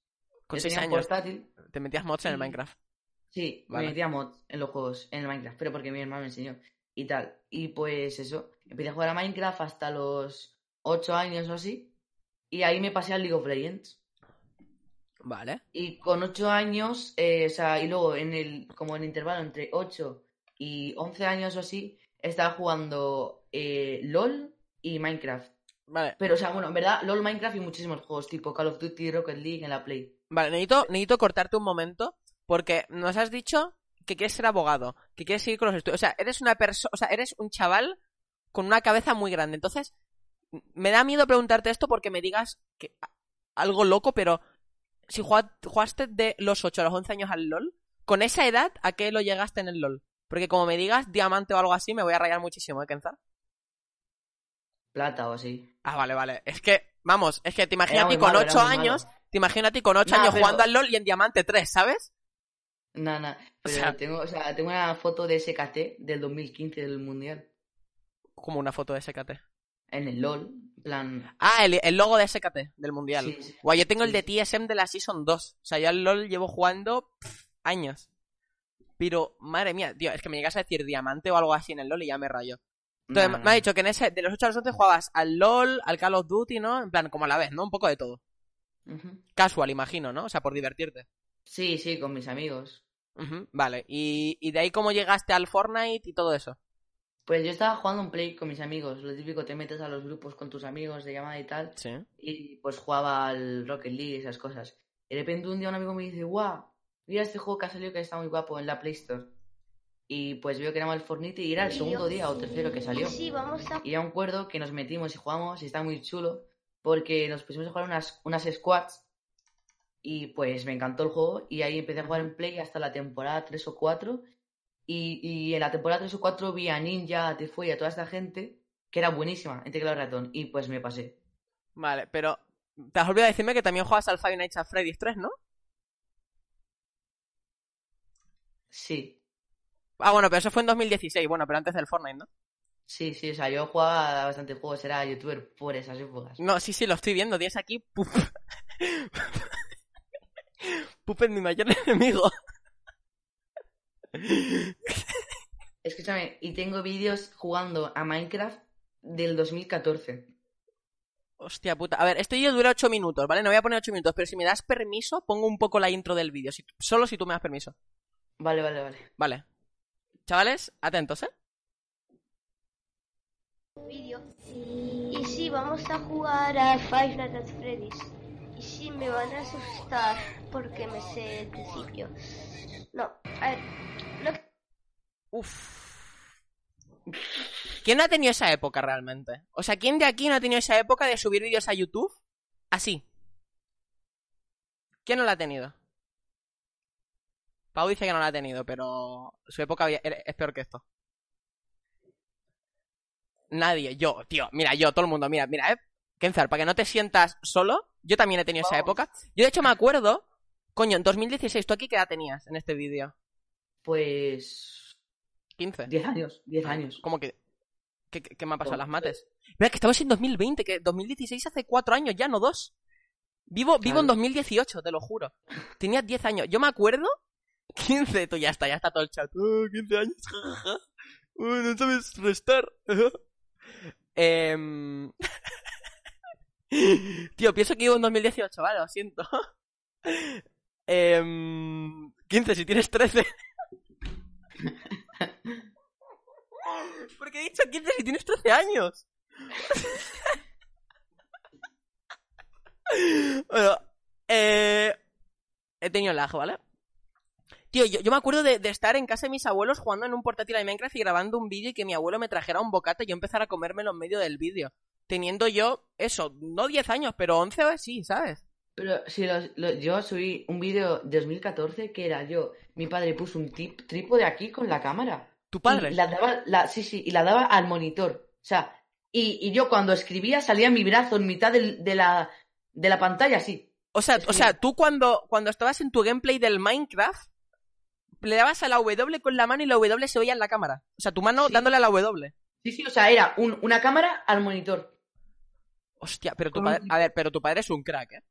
con
Yo
seis
tenía un
años
portátil.
te metías mods en el. Minecraft.
Sí,
Vale.
me metía mods en los juegos, en el Minecraft, pero porque mi hermano me enseñó y tal. Y pues eso, empecé a jugar a Minecraft hasta los 8 años o así. Y ahí me pasé al League of Legends.
Vale.
Y con 8 años, eh, o sea, y luego en el, como en el intervalo entre 8 y 11 años o así, estaba jugando eh, LOL y Minecraft.
Vale.
Pero, o sea, bueno, en verdad, LOL, Minecraft y muchísimos juegos, tipo Call of Duty, Rocket League en la Play.
Vale, necesito, necesito cortarte un momento porque nos has dicho que quieres ser abogado, que quieres seguir con los estudios. O sea, eres una persona, o sea, eres un chaval con una cabeza muy grande. Entonces, me da miedo preguntarte esto porque me digas que algo loco, pero si jugaste de los 8 a los 11 años al LOL, con esa edad, ¿a qué lo llegaste en el LOL? Porque como me digas diamante o algo así, me voy a rayar muchísimo, ¿eh, Kenza?
Plata o así.
Ah, vale, vale. Es que, vamos, es que te imagino
Era
a ti con
malo, era
8
muy
años,
malo.
te imagino a ti con 8
Nah,
años
pero-
jugando al LOL y en diamante 3, ¿sabes?
Nada, nada. Pero
sea-
tengo, o sea, tengo una foto de SKT del 2015 del Mundial.
Como una foto de SKT.
En el LOL. En plan.
Ah, el, el logo de SKT del mundial.
Sí, sí.
Guay, yo tengo el de TSM de la Season 2. O sea, yo al LOL llevo jugando pff, años. Pero, madre mía, tío, es que me llegas a decir diamante o algo así en el LOL y ya me rayo. Entonces,
Nah,
me ha dicho que en ese, de los 8 a los 11 jugabas al LOL, al Call of Duty, ¿no? En plan, como a la vez, ¿no? Un poco de todo. Casual, imagino, ¿no? O sea, por divertirte.
Sí, sí, con mis amigos.
Vale. Y, y de ahí cómo llegaste al Fortnite y todo eso.
Pues yo estaba jugando un play con mis amigos. Lo típico, te metes a los grupos con tus amigos de llamada y tal.
Sí.
Y pues jugaba al Rocket League y esas cosas. Y de repente un día un amigo me dice, guau, mira este juego que ha salido que está muy guapo en la Play Store. Y pues veo que era el Fortnite y era el segundo día o tercero que salió.
Sí, vamos a...
Y ya me acuerdo que nos metimos y jugamos y está muy chulo porque nos pusimos a jugar unas, unas squads y pues me encantó el juego y ahí empecé a jugar en Play hasta la temporada 3 o 4 y, y en la temporada 3 o 4 vi a Ninja, a y a toda esta gente que era buenísima en teclado ratón y pues me pasé.
Vale, pero te has olvidado de decirme que también juegas al Five Nights at Freddy's 3, ¿no?
Sí,
Ah, bueno, pero eso fue en 2016, bueno, pero antes del Fortnite, ¿no?
sí, sí, o sea, yo jugaba a bastantes juegos, era youtuber por esas épocas.
No, sí, sí, lo estoy viendo. Tienes aquí. Pup. Pup es mi mayor enemigo.
Escúchame, y tengo vídeos jugando a Minecraft del 2014.
Hostia puta. A ver, esto ya dura 8 minutos, ¿vale? No voy a poner 8 minutos, pero si me das permiso, pongo un poco la intro del vídeo. Si- solo si tú me das permiso.
Vale, vale, vale.
Vale. Chavales, atentos, ¿eh?
vídeo. Y sí, vamos a jugar a Five Nights at Freddy's. Y sí, me van a asustar porque me sé el principio. No, a ver, lo que-
Uf. ¿Quién no ha tenido esa época realmente? O sea, ¿quién de aquí no ha tenido esa época de subir vídeos a YouTube? Así. ¿Quién no la ha tenido? Pau dice que no la ha tenido, pero su época es peor que esto. Nadie, yo, tío, mira, yo, todo el mundo, mira, mira, eh. Kenzar, para que no te sientas solo, yo también he tenido esa época. Yo de hecho me acuerdo, coño, en 2016, ¿tú aquí qué edad tenías en este vídeo?
Pues
15.
10 años, 10 años.
¿Cómo que? ¿Qué, qué- qué me ha pasado las mates? Mira, que estamos en 2020, que 2016 hace 4 años ya, no 2. Vivo, vivo en
Claro.
2018, te lo juro. Tenía 10 años. Yo me acuerdo. 15, tú ya está, ya está todo el chat. Oh, 15 años, jajaja. Oh, no sabes restar. Em, Tío, pienso que vivo en 2018, vale, lo siento. Em, 15, si tienes 13. Porque he dicho 15 si tienes 13 años. bueno, eh, he tenido lag, ¿vale? Tío, yo, yo me acuerdo de, de estar en casa de mis abuelos jugando en un portátil de Minecraft y grabando un vídeo y que mi abuelo me trajera un bocata y yo empezara a comérmelo en medio del vídeo. Teniendo yo, eso, no 10 años, pero 11 o así, ¿sabes?
Pero si los- lo- yo subí un vídeo de 2014 que era yo, mi padre puso un tip, trípode aquí con la cámara.
¿Tu padre?
Y la daba, la, sí, sí, y la daba al monitor. O sea, y, y yo cuando escribía salía mi brazo en mitad del- de, la, de la pantalla, así.
O sea, o sea, tú cuando, cuando estabas en tu gameplay del Minecraft, le dabas a la W con la mano y la W se veía en la cámara. O sea, tu mano
Sí.
dándole a la W.
Sí, sí, o sea, era un- una cámara al monitor.
Hostia, pero tu padre, a ver, pero tu padre es un crack, ¿eh?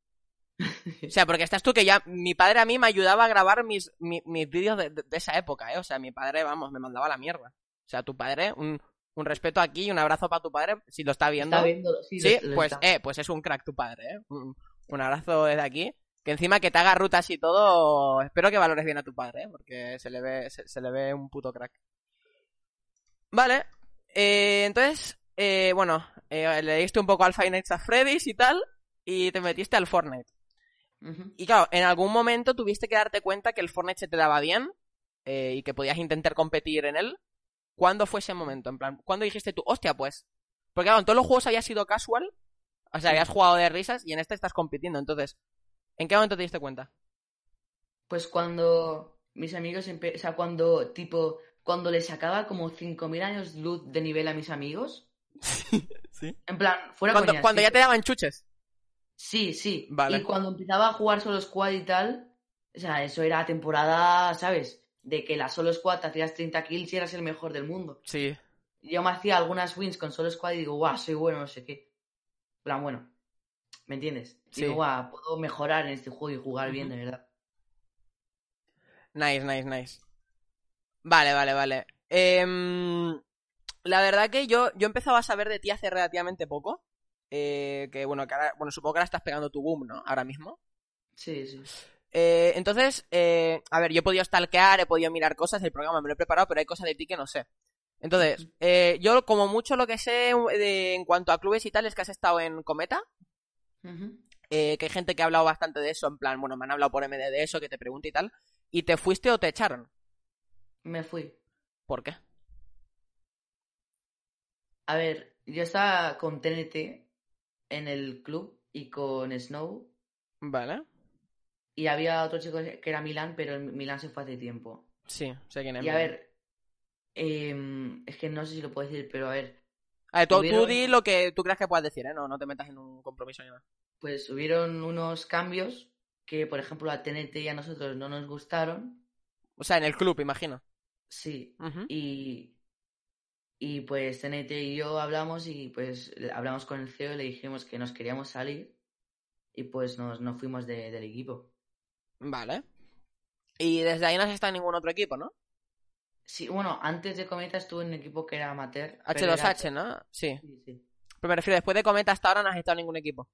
O sea, porque estás tú que ya, mi padre a mí me ayudaba a grabar mis, mi- mis vídeos de, de- de esa época, ¿eh? O sea, mi padre, vamos, me mandaba a la mierda. O sea, tu padre, un, un respeto aquí y un abrazo para tu padre, si lo está viendo.
Está viéndolo, sí,
Sí,
lo- lo
pues,
está.
eh, pues es un crack tu padre, ¿eh? Un, un abrazo desde aquí. Que encima que te haga rutas y todo, espero que valores bien a tu padre, ¿eh? Porque se le ve, se, se le ve un puto crack. Vale, eh, entonces, eh, bueno, eh, le diste un poco al Five Nights at Freddy's y tal, y te metiste al Fortnite. Y claro, en algún momento tuviste que darte cuenta que el Fortnite se te daba bien eh, y que podías intentar competir en él. ¿Cuándo fue ese momento? En plan, ¿cuándo dijiste tú, hostia, pues? Porque claro, en todos los juegos había sido casual, o sea, habías jugado de risas y en este estás compitiendo. Entonces, ¿en qué momento te diste cuenta?
Pues cuando mis amigos, o sea, cuando, tipo, cuando les sacaba como 5.000 años luz de nivel a mis amigos,
Sí.
en plan, fuera
Cuando,
coñas,
cuando
sí.
ya te daban chuches.
Sí, sí.
Vale.
Y cuando empezaba a jugar solo squad y tal, o sea, eso era temporada, ¿sabes? De que la solo squad te hacías 30 kills y eras el mejor del mundo.
Sí.
Yo me hacía algunas wins con solo squad y digo, guau, soy bueno, no sé qué. En plan, bueno, ¿me entiendes?
Sí.
Digo, guau, puedo mejorar en este juego y jugar bien, de verdad.
Nice, nice, nice. Vale, vale, vale. Em, la verdad que yo, yo empezaba a saber de ti hace relativamente poco. Eh, que bueno, que ahora, bueno, supongo que ahora estás pegando tu boom, ¿no? Ahora mismo.
Sí, sí.
Eh, entonces, eh, a ver, yo he podido stalkear, he podido mirar cosas, el programa me lo he preparado, pero hay cosas de ti que no sé. Entonces, eh, yo como mucho lo que sé de- en cuanto a clubes y tal es que has estado en Cometa, que hay gente que ha hablado bastante de eso, en plan, bueno, me han hablado por MD de eso, que te pregunte y tal, y te fuiste o te echaron.
Me fui.
¿Por qué?
A ver, yo estaba con TNT en el club y con Snow
Vale.
y había otro chico que era Milan, pero Milan se fue hace tiempo.
Sí, sé quién es.
Y a ver, em, es que no sé si lo puedo decir, pero a ver,
A ver, tú, tú
hubieron-
di lo que tú creas que puedas decir, ¿eh? No, no te metas en un compromiso ni nada.
pues hubieron unos cambios que, por ejemplo, a TNT y a nosotros no nos gustaron.
O sea, en el club, imagino.
Sí, y, y pues TNT y yo hablamos y pues hablamos con el CEO y le dijimos que nos queríamos salir y pues nos, nos fuimos de- del equipo.
Vale. Y desde ahí no has estado en ningún otro equipo, ¿no?
Sí, bueno, antes de Cometa estuve en un equipo que era amateur. pero
H2H,
era-
¿no? Sí.
Sí, sí.
Pero me refiero, después de Cometa hasta ahora no has estado en ningún equipo.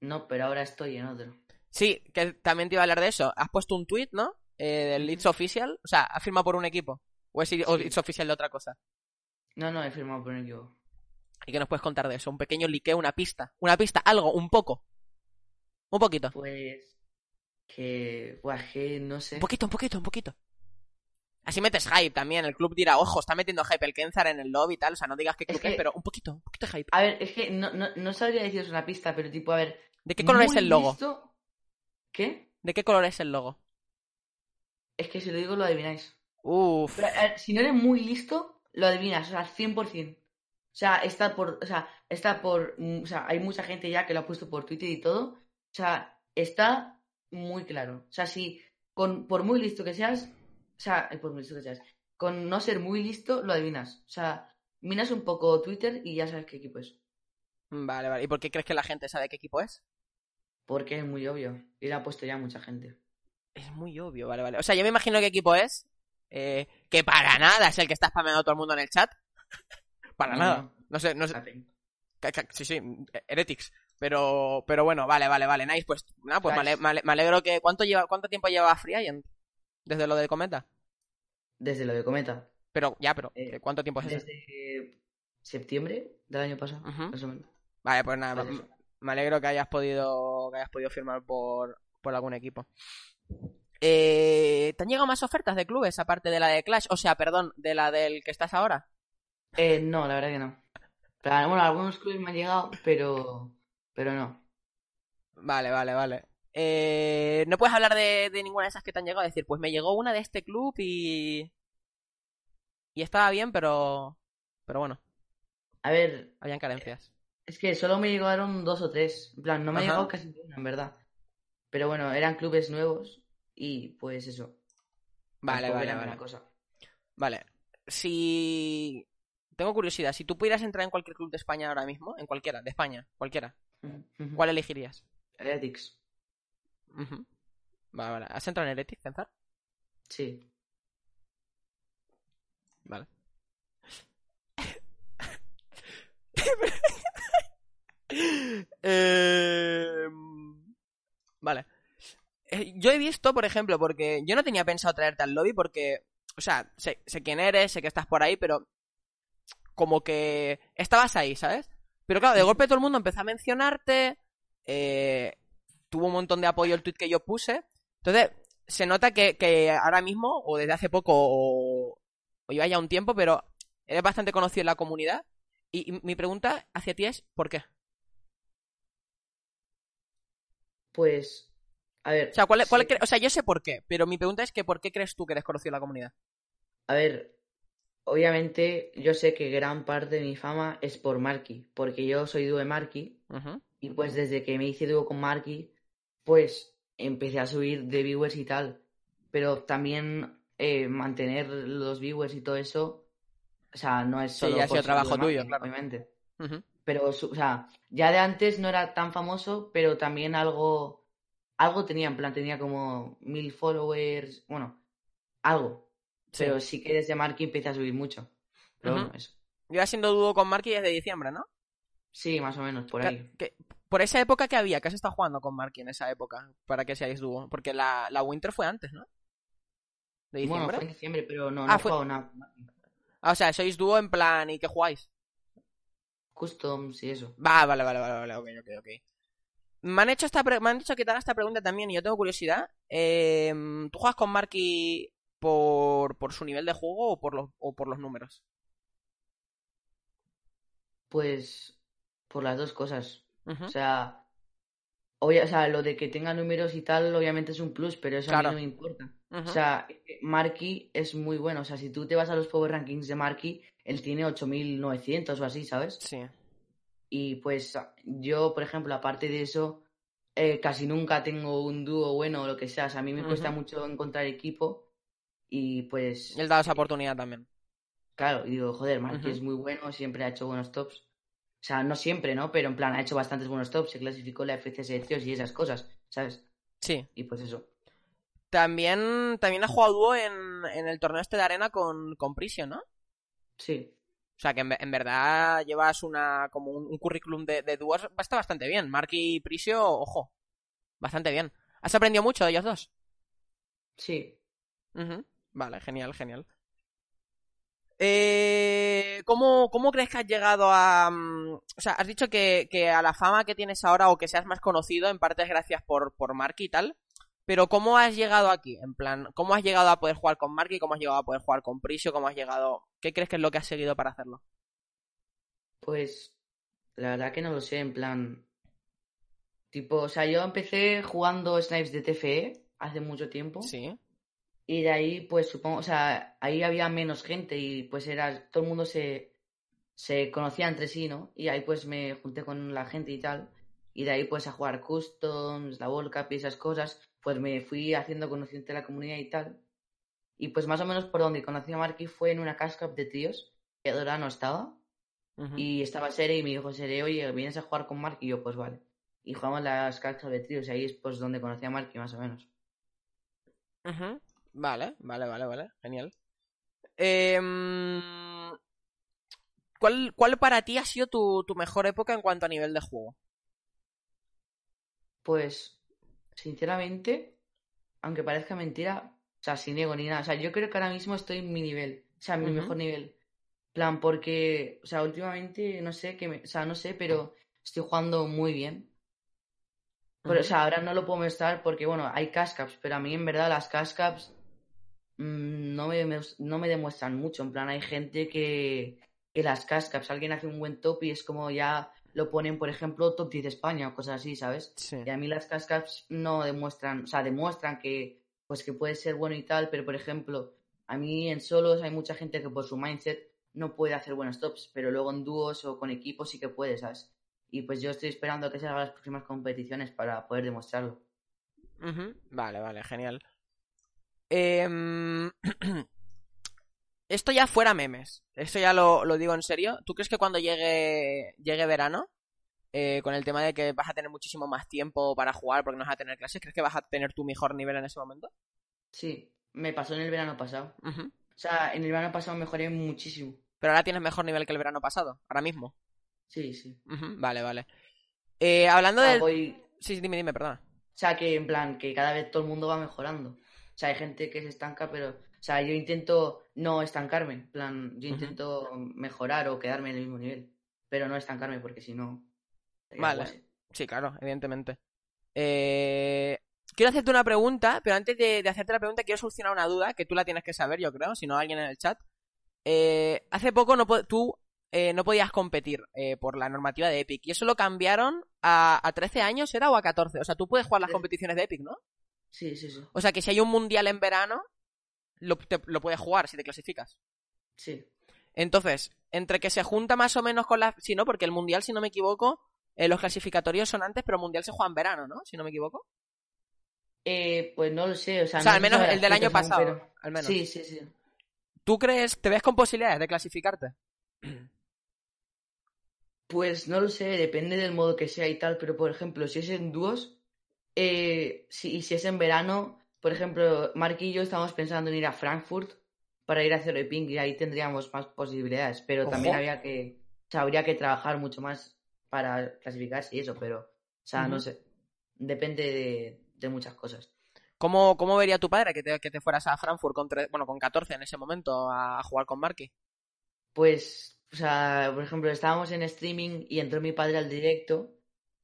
No, pero ahora estoy en otro.
Sí, que también te iba a hablar de eso. Has puesto un tweet, ¿no? Eh, del It's Official. O sea, ¿has firmado por un equipo? ¿O es
Sí.
It's Official de otra cosa?
No, no, he firmado por un equipo.
¿Y qué nos puedes contar de eso? Un pequeño liqueo, una pista. Una pista, algo, un poco. Un poquito.
Pues que, que no sé.
Un poquito, un poquito, un poquito. Así metes hype también. El club dirá, ojo, está metiendo hype el Kenzar en el lobby y tal. O sea, no digas qué
Es
club es,
que-
pero un poquito, un poquito de hype.
A ver, es que no, no, no sabría deciros una pista, pero tipo, a ver.
¿De qué color es el logo?
listo- ¿Qué?
¿De qué color es el logo?
Es que si lo digo lo adivináis. Pero, ver, si no eres muy listo, lo adivinas, o sea, 100%. O sea, está por, o sea, está por, mm, o sea, hay mucha gente ya que lo ha puesto por Twitter y todo. O sea, está muy claro. O sea, si con, por muy listo que seas, o sea, eh, por muy listo que seas, con no ser muy listo, lo adivinas. O sea, miras un poco Twitter y ya sabes qué equipo es.
Vale, vale. ¿Y por qué crees que la gente sabe qué equipo es?
Porque es muy obvio. Y lo ha puesto ya mucha gente.
Es muy obvio, vale, vale. O sea, yo me imagino qué equipo es. Eh, que para nada es el que está spameando a todo el mundo en el chat. para
No,
nada.
no.
Sé, no sé. Sí, sí, Heretics. Pero, pero bueno, vale, vale, vale. Nice, pues, nada, pues
Cracks.
me ale- me alegro que. ¿Cuánto lleva, cuánto tiempo lleva Free Agent? Desde lo de Cometa.
Desde lo de Cometa.
Pero, ya, pero,
Eh,
¿qué- ¿cuánto tiempo es ese?
Desde septiembre del año pasado,
Ujú.
más o menos.
Vale, pues nada,
Pues
me alegro que hayas podido que hayas podido firmar por, por algún equipo. Eh, ¿Te han llegado más ofertas de clubes aparte de la de Clash? O sea, perdón, de la del que estás ahora.
Eh, no, la verdad que no. Pero, bueno, algunos clubes me han llegado, pero, pero no.
Vale, vale, vale. Eh, no puedes hablar de, de ninguna de esas que te han llegado. Decir, pues me llegó una de este club y. Y estaba bien, pero. Pero bueno,
A ver,
habían carencias.
es que solo me llegaron dos o tres. En plan, no me ha llegado casi ninguna, en verdad. Pero bueno, eran clubes nuevos y pues eso.
Vale, vale, vale.
cosa.
Vale. Si. Tengo curiosidad, si tú pudieras entrar en cualquier club de España ahora mismo, en cualquiera, de España, cualquiera. ¿cuál elegirías?
Heretics.
Vale, vale. ¿Has entrado en Heretic, pensar?
Sí.
Vale. Eh, Vale. Eh, Yo he visto, por ejemplo, porque yo no tenía pensado traerte al lobby porque, o sea, sé, sé quién eres, sé que estás por ahí, pero como que estabas ahí, ¿sabes? Pero claro, de golpe todo el mundo empezó a mencionarte, eh, tuvo un montón de apoyo el tweet que yo puse, entonces se nota que, que ahora mismo, o desde hace poco, o, o lleva ya un tiempo, pero eres bastante conocido en la comunidad, y, y mi pregunta hacia ti es, ¿por qué?
Pues, a ver.
O sea, ¿cuál, cuál
sí.
o sea, yo sé por qué, pero mi pregunta es que ¿por qué crees tú que eres conocido en la comunidad?
A ver, obviamente yo sé que gran parte de mi fama es por Marky, porque yo soy dúo de Marky y pues desde que me hice dúo con Marky, pues empecé a subir de viewers y tal, pero también eh, mantener los viewers y todo eso, o sea, no es
Sí,
solo
ya ha sido trabajo tuyo,
Marky,
claro.
obviamente. Pero, o sea, ya de antes no era tan famoso, pero también algo, algo tenía, en plan, tenía como mil followers, bueno, algo.
Sí.
Pero sí que desde Marky empecé a subir mucho. Pero bueno, eso.
Llevas siendo dúo con Marky desde diciembre, ¿no?
Sí, más o menos, por ahí.
por esa época que había, que has estado jugando con Marky en esa época, para que seáis dúo. Porque la, la Winter fue antes, ¿no? ¿De
Bueno,
diciembre?
fue en diciembre, pero no,
Ah,
no he
fue-
jugado nada.
Ah, o sea, sois dúo en plan, ¿y qué jugáis?
Customs y eso.
Va, vale, vale, vale, vale, ok, ok, ok. Me han hecho esta pre- me han dicho que te haga esta pregunta también y yo tengo curiosidad. Eh, ¿Tú juegas con Marky por, por su nivel de juego o por los, o por los números?
Pues por las dos cosas. O sea, obvia- o sea, lo de que tenga números y tal, obviamente es un plus, pero eso a mí no me importa. O sea, Marky es muy bueno. O sea, si tú te vas a los Power Rankings de Marky, él tiene 8900 o así, ¿sabes?
Sí.
Y pues yo, por ejemplo, aparte de eso, eh, casi nunca tengo un dúo bueno o lo que sea. O sea, a mí me cuesta mucho encontrar equipo. Y pues,
él dado esa oportunidad también.
claro, y digo, joder, Marky
Ujú.
es muy bueno, siempre ha hecho buenos tops. O sea, no siempre, ¿no? Pero en plan, ha hecho bastantes buenos tops, se clasificó la FCS de Trios y esas cosas, ¿sabes?
Sí.
Y pues eso.
También, también ha jugado dúo en, en el torneo este de arena con, con Prisio, ¿no?
Sí,
O sea que en, en verdad llevas una como un, un currículum de, de dúos está bastante bien. Marky y Prisio, ojo. Bastante bien. ¿Has aprendido mucho de ellos dos?
sí.
Vale, genial, genial. Eh, ¿cómo, ¿Cómo crees que has llegado a... mm, O sea, has dicho que, que a la fama que tienes ahora o que seas más conocido, en parte es gracias por, por Marky y tal. Pero ¿cómo has llegado aquí? En plan, ¿cómo has llegado a poder jugar con Marky? ¿Cómo has llegado a poder jugar con Prisio? ¿Cómo has llegado...? ¿Qué crees que es lo que has seguido para hacerlo?
Pues la verdad que no lo sé, en plan. Tipo, o sea, yo empecé jugando Snipes de TFE hace mucho tiempo.
Sí.
Y de ahí, pues supongo, o sea, ahí había menos gente y pues era, todo el mundo se, se conocía entre sí, ¿no? Y ahí pues me junté con la gente y tal. Y de ahí pues a jugar customs, la World Cup y esas cosas, pues me fui haciendo conocimiento de la comunidad y tal. Y pues más o menos por donde conocí a Marky fue en una Cash Cup de tríos, que Dora no estaba. Y estaba Sere y me dijo Sere, oye, ¿vienes a jugar con Marky? Y yo, pues vale. Y jugamos las Cash Cup de tríos y ahí es pues donde conocí a Marky más o menos.
Vale, vale, vale, vale. Genial. Em, ¿cuál, ¿Cuál para ti ha sido tu, tu mejor época en cuanto a nivel de juego?
Pues, sinceramente, aunque parezca mentira, o sea, sin ego ni nada, o sea, yo creo que ahora mismo estoy en mi nivel, o sea, en mi mejor nivel. plan, porque, o sea, últimamente, no sé, que me, o sea, no sé, pero estoy jugando muy bien. Pero, o sea, ahora no lo puedo mostrar porque, bueno, hay cash caps, pero a mí en verdad las cash caps mm, no me, no me demuestran mucho. En plan, hay gente que, que las cash caps, alguien hace un buen top y es como ya lo ponen, por ejemplo, top 10 de España o cosas así, ¿sabes?
Sí.
Y a mí las cash caps no demuestran, o sea, demuestran que, pues que puede ser bueno y tal, pero por ejemplo, a mí en solos hay mucha gente que por su mindset no puede hacer buenos tops, pero luego en dúos o con equipos sí que puede, ¿sabes? Y pues yo estoy esperando a que salgan las próximas competiciones para poder demostrarlo.
Vale, vale, genial. Em, Esto ya fuera memes. Esto ya lo, lo digo en serio. ¿Tú crees que cuando llegue, llegue verano, eh, con el tema de que vas a tener muchísimo más tiempo para jugar porque no vas a tener clases, ¿crees que vas a tener tu mejor nivel en ese momento?
Sí, me pasó en el verano pasado. O sea, en el verano pasado mejoré muchísimo.
Pero ahora tienes mejor nivel que el verano pasado, ahora mismo.
Sí, sí.
Vale, vale. Eh, hablando del...
voy-
Sí, sí, dime, dime, perdona.
O sea, que en plan, que cada vez todo el mundo va mejorando. O sea, hay gente que se estanca, pero... O sea, yo intento no estancarme. En plan, yo intento mejorar o quedarme en el mismo nivel. Pero no estancarme porque si no...
Vale.
guase.
Sí, claro, evidentemente. Eh, Quiero hacerte una pregunta, pero antes de, de hacerte la pregunta quiero solucionar una duda que tú la tienes que saber, yo creo, si no alguien en el chat. Eh, hace poco no tú eh, no podías competir eh, por la normativa de Epic y eso lo cambiaron a, a 13 años, ¿era? O a 14. O sea, tú puedes jugar las competiciones de Epic, ¿no?
Sí, sí, sí.
O sea, que si hay un mundial en verano, lo, te- lo puedes jugar si te clasificas.
Sí.
Entonces, entre que se junta más o menos con la... Sí, ¿no? Porque el mundial, si no me equivoco, eh, los clasificatorios son antes, pero el mundial se juega en verano, ¿no? Si no me equivoco.
Eh, pues no lo sé. O sea,
O sea,
no
al menos el del año pasado.
pero-
Al menos.
Sí, sí, sí.
¿Tú crees, te ves con posibilidades de clasificarte?
Pues no lo sé, depende del modo que sea y tal, pero por ejemplo, si es en dúos, eh, si, y si es en verano, por ejemplo, Mark y yo estamos pensando en ir a Frankfurt para ir a Zero y Ping y ahí tendríamos más posibilidades, pero
Ojo.
también había que, o sea, habría que trabajar mucho más para clasificarse y eso, pero, o sea, no sé, depende de, de muchas cosas.
¿Cómo, cómo vería tu padre que te, que te fueras a Frankfurt con, tre- bueno, con 14 en ese momento a jugar con Marky?
Pues, o sea, por ejemplo, estábamos en streaming y entró mi padre al directo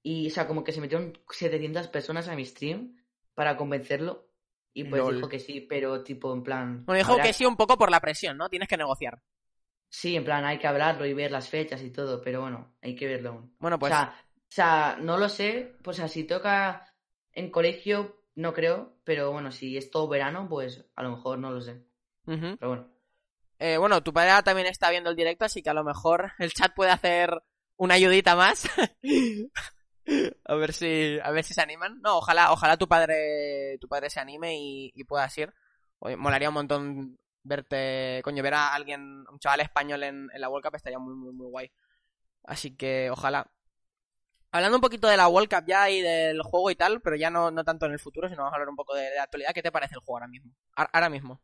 y, o sea, como que se metieron 700 personas a mi stream para convencerlo y pues
Lol.
dijo que sí, pero tipo en plan...
Bueno, dijo
habrá-
que sí un poco por la presión, ¿no? Tienes que negociar.
Sí, en plan, hay que hablarlo y ver las fechas y todo, pero bueno, hay que verlo aún.
Bueno, pues...
O sea, o sea, no lo sé, pues o sea, si toca en colegio, no creo, pero bueno, si es todo verano, pues a lo mejor no lo sé. Pero bueno,
Eh, bueno, tu padre también está viendo el directo, así que a lo mejor el chat puede hacer una ayudita más. a ver si, a ver si se animan. No, ojalá, ojalá tu padre, tu padre se anime y, y puedas ir. Oye, molaría un montón verte, coño, ver a alguien, un chaval español en, en la World Cup estaría muy, muy, muy guay. Así que ojalá. Hablando un poquito de la World Cup ya y del juego y tal, pero ya no, no tanto en el futuro, sino vamos a hablar un poco de, la actualidad. ¿Qué te parece el juego ahora mismo? Ahora mismo.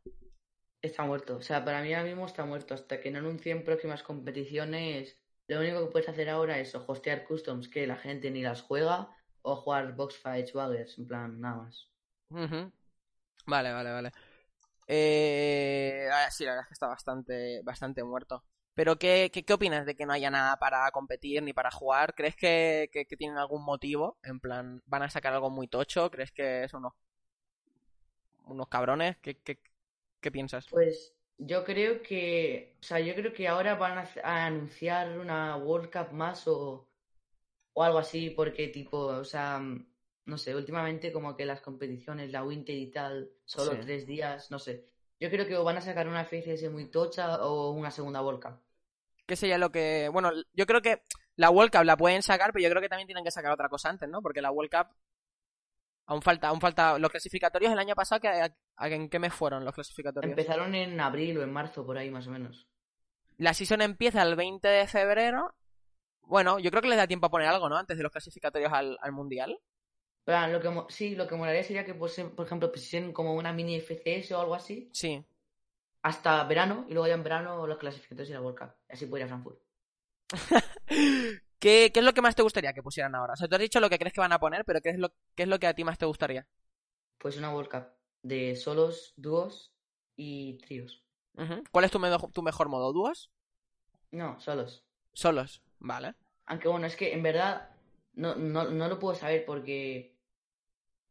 está muerto. O sea, para mí ahora mismo está muerto. Hasta que no anuncien próximas competiciones, lo único que puedes hacer ahora es o hostear customs que la gente ni las juega, o jugar box fights, baggers, en plan, nada más.
Vale, vale, vale. Eh... ah, Sí, la verdad es que está bastante, bastante muerto. Pero ¿qué, qué, qué opinas de que no haya nada para competir ni para jugar? ¿Crees que, que, que tienen algún motivo? En plan, ¿van a sacar algo muy tocho? ¿Crees que son unos, unos cabrones? ¿Qué, qué, qué piensas?
Pues yo creo que, o sea, yo creo que ahora van a, anunciar una World Cup más o, o algo así, porque tipo, o sea, no sé, últimamente como que las competiciones, la Winter y tal, solo
Sí.
tres días, no sé. Yo creo que o van a sacar una FCS muy tocha o una segunda World Cup.
¿Qué sería lo que...? Bueno, yo creo que la World Cup la pueden sacar, pero yo creo que también tienen que sacar otra cosa antes, ¿no? Porque la World Cup... Aún falta, aún falta... Los clasificatorios el año pasado, ¿que- a- a- ¿en qué mes fueron los clasificatorios?
Empezaron en abril o en marzo, por ahí más o menos.
La season empieza el 20 de febrero. Bueno, yo creo que les da tiempo a poner algo, ¿no? Antes de los clasificatorios al, al Mundial.
Pero lo que, sí, lo que molaría sería que, por ejemplo, pusiesen como una mini FCS o algo así,
Sí.
hasta verano, y luego ya en verano los clasificatorios y la World Cup. Así podría Frankfurt.
¿Qué, ¿Qué es lo que más te gustaría que pusieran ahora? O sea, tú has dicho lo que crees que van a poner, pero ¿qué es lo, qué es lo que a ti más te gustaría?
Pues una World Cup de solos, dúos y tríos.
¿Cuál es tu, medo- tu mejor modo? ¿Dúos?
No, solos.
Solos. Vale.
Aunque bueno, es que en verdad no, no, no lo puedo saber porque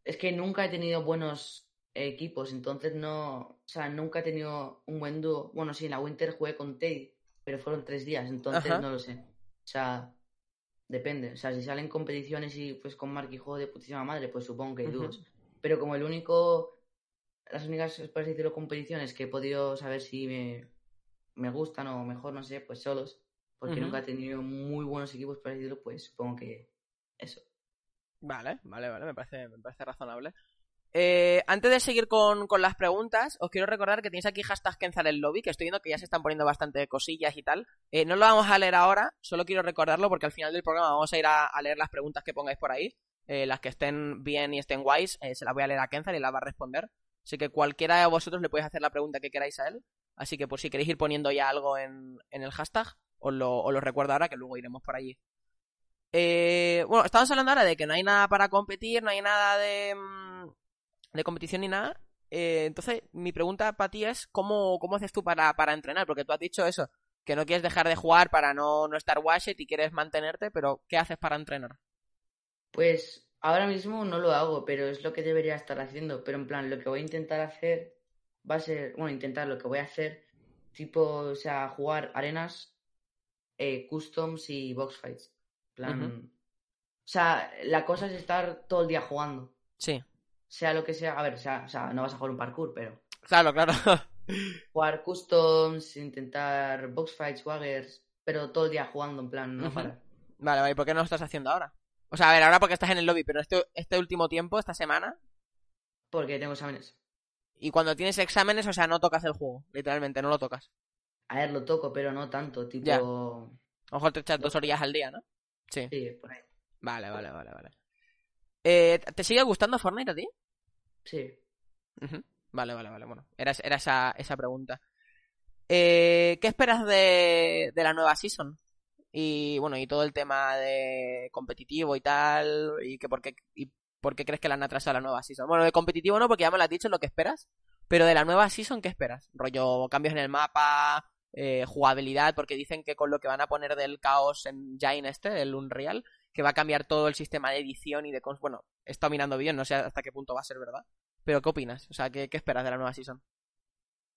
es que nunca he tenido buenos equipos, entonces no, o sea, nunca he tenido un buen dúo. Bueno, sí, en la Winter jugué con Teddy, pero fueron tres días, entonces
Ajá.
no lo sé. O sea, depende. O sea, si salen competiciones y pues con juego de putísima madre, pues supongo que hay dúos. Pero como el único, las únicas, por decirlo, competiciones que he podido saber si me, me gustan o mejor, no sé, pues solos. Porque nunca he tenido muy buenos equipos, por así decirlo, pues supongo que eso.
Vale, vale, vale, me parece, me parece razonable. Eh, antes de seguir con, con las preguntas, os quiero recordar que tenéis aquí hashtag Kenzar el lobby, que estoy viendo que ya se están poniendo bastante cosillas y tal. Eh, no lo vamos a leer ahora, solo quiero recordarlo porque al final del programa vamos a ir a, leer las preguntas que pongáis por ahí. Eh, las que estén bien y estén guays, eh, se las voy a leer a Kenzar y las va a responder. Así que cualquiera de vosotros le podéis hacer la pregunta que queráis a él. Así que por si queréis ir poniendo ya algo en, en el hashtag, os lo, os lo recuerdo ahora que luego iremos por allí. Eh, bueno, estamos hablando ahora de que no hay nada para competir, no hay nada de, mm, de competición ni nada. Eh, entonces, mi pregunta para ti es, ¿cómo, cómo haces tú para, para entrenar? Porque tú has dicho eso, que no quieres dejar de jugar para no, no estar washed y quieres mantenerte, pero ¿qué haces para entrenar?
Pues ahora mismo no lo hago, pero es lo que debería estar haciendo. Pero en plan, lo que voy a intentar hacer va a ser, bueno, intentar lo que voy a hacer, tipo, o sea, jugar arenas, eh, customs y box fights. Plan, o sea, la cosa es estar todo el día jugando.
Sí,
Sea lo que sea, a ver, o sea, o sea, no vas a jugar un parkour, pero
claro, claro.
jugar customs, intentar box fights, waggers, pero todo el día jugando, en plan, no
Ujú.
parar.
vale, vale, ¿y por qué no lo estás haciendo ahora? O sea, a ver, ahora porque estás en el lobby, pero este, este último tiempo, esta semana,
Porque tengo exámenes.
y cuando tienes exámenes, o sea, no tocas el juego, literalmente, no lo tocas.
A ver, lo toco, pero no tanto, tipo...
Ya. A lo mejor te echas dos orillas al día, ¿no? Sí.
Sí, por ahí.
Vale, vale, vale, vale. Eh, ¿Te sigue gustando Fortnite a ti?
Sí.
Vale, vale, vale. Bueno, era, era esa, esa pregunta. Eh, ¿Qué esperas de, de la nueva season? Y bueno, y todo el tema de competitivo y tal, y que por qué, y por qué crees que la han atrasado la nueva season. Bueno, de competitivo no, porque ya me lo has dicho lo que esperas, pero de la nueva season, ¿qué esperas? Rollo, cambios en el mapa, eh, jugabilidad, porque dicen que con lo que van a poner del caos en Jain este, el Unreal, que va a cambiar todo el sistema de edición y de... cons- Bueno, he estado mirando bien, no sé hasta qué punto va a ser verdad. Pero ¿qué opinas? O sea, ¿qué, qué esperas de la nueva season?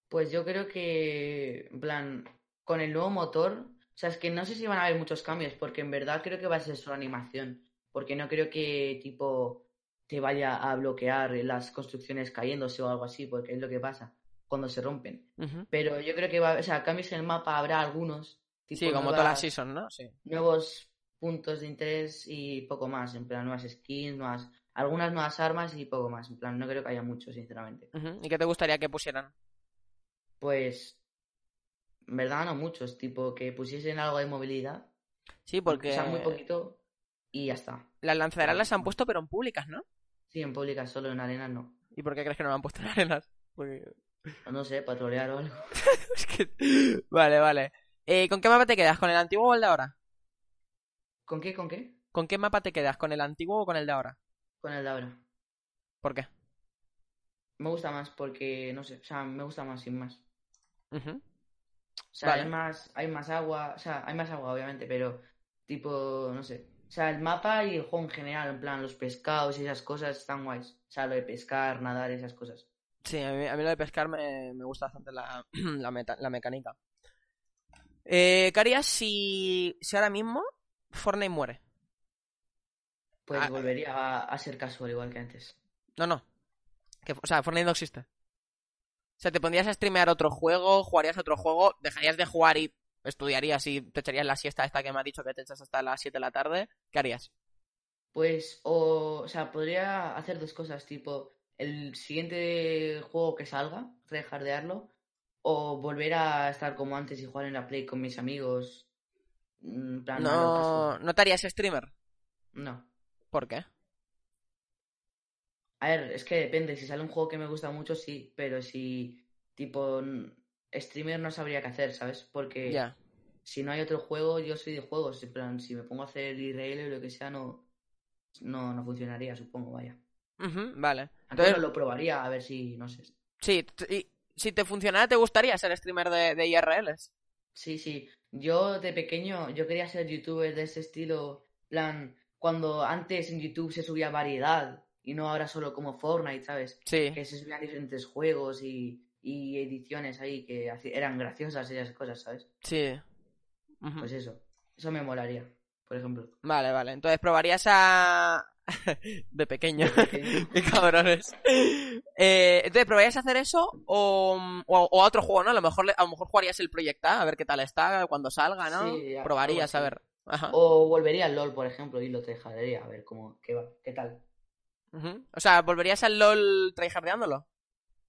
Pues yo creo que, en plan, con el nuevo motor, o sea, es que no sé si van a haber muchos cambios, porque en verdad creo que va a ser solo animación, porque no creo que, tipo, te vaya a bloquear las construcciones cayéndose o algo así, porque es lo que pasa cuando se rompen. Pero yo creo que va, o sea, cambios en el mapa habrá algunos, tipo
Sí, como
nuevas-
toda la season, ¿no? Sí.
nuevos puntos de interés y poco más, en plan, nuevas skins, nuevas, algunas nuevas armas y poco más, en plan, no creo que haya mucho, sinceramente.
¿Y qué te gustaría que pusieran?
Pues, en verdad no muchos, tipo que pusiesen algo de movilidad,
Sí, porque
o sea, muy poquito y ya está.
las lanzaderas las han puesto, pero en públicas, ¿no?
Sí, en pública, solo en arenas no.
¿Y por qué crees que no lo han puesto en arenas? Porque...
No sé, patrolear o algo.
es que... Vale, vale. Eh, ¿Con qué mapa te quedas? ¿Con el antiguo o el de ahora?
¿Con qué? ¿Con qué?
¿Con qué mapa te quedas? ¿Con el antiguo o con el de ahora?
Con el de ahora.
¿Por qué?
Me gusta más porque, no sé, o sea, me gusta más sin más. O sea,
Vale.
hay más, hay más agua, o sea, hay más agua obviamente, pero tipo, no sé. O sea, el mapa y el juego en general, en plan, los pescados y esas cosas están guays. O sea, lo de pescar, nadar, esas cosas.
Sí, a mí, a mí lo de pescar me, me gusta bastante la, la, meta- la mecánica. Eh, ¿Qué harías si, si ahora mismo Fortnite muere?
Pues
Ah.
volvería a, a ser casual igual que antes.
No, no. Que, o sea, Fortnite no existe. O sea, te pondrías a streamear otro juego, jugarías otro juego, dejarías de jugar y estudiarías y te echarías la siesta esta que me ha dicho que te echas hasta las 7 de la tarde. ¿Qué harías?
Pues, o, o sea, podría hacer dos cosas, tipo, el siguiente juego que salga, rejardearlo, o volver a estar como antes y jugar en la Play con mis amigos. Mm, plan,
No. ¿no te harías streamer?
No.
¿Por qué?
A ver, es que depende, si sale un juego que me gusta mucho, sí, pero si, tipo, streamer no sabría qué hacer, ¿sabes? Porque
Ya.
si no hay otro juego, yo soy de juegos, en plan, si me pongo a hacer IRL o lo que sea, no, no, no funcionaría, supongo, vaya.
Ujú, vale.
Antes
Entonces,
no lo probaría, a ver si, no sé.
sí, y si te funcionara, ¿te gustaría ser streamer de, de IRLs?
Sí, sí. Yo de pequeño, yo quería ser youtuber de ese estilo, plan, cuando antes en YouTube se subía variedad y no ahora solo como Fortnite, ¿sabes?
Sí.
Que se subían diferentes juegos y, y ediciones ahí que eran graciosas esas cosas, ¿sabes?
Sí.
Pues eso, eso me molaría, por ejemplo.
Vale, vale. Entonces probarías a... de pequeño.
pequeño.
Qué cabrones. Eh, entonces, ¿probarías a hacer eso o, o, o a otro juego, no? A lo mejor a lo mejor jugarías el Project A, a ver qué tal está cuando salga, ¿no?
Sí,
Probarías, a ver. Ajá.
O volvería al LOL, por ejemplo, y lo dejaría a ver cómo, qué va, qué tal.
O sea, ¿volverías al LOL tryhardeándolo?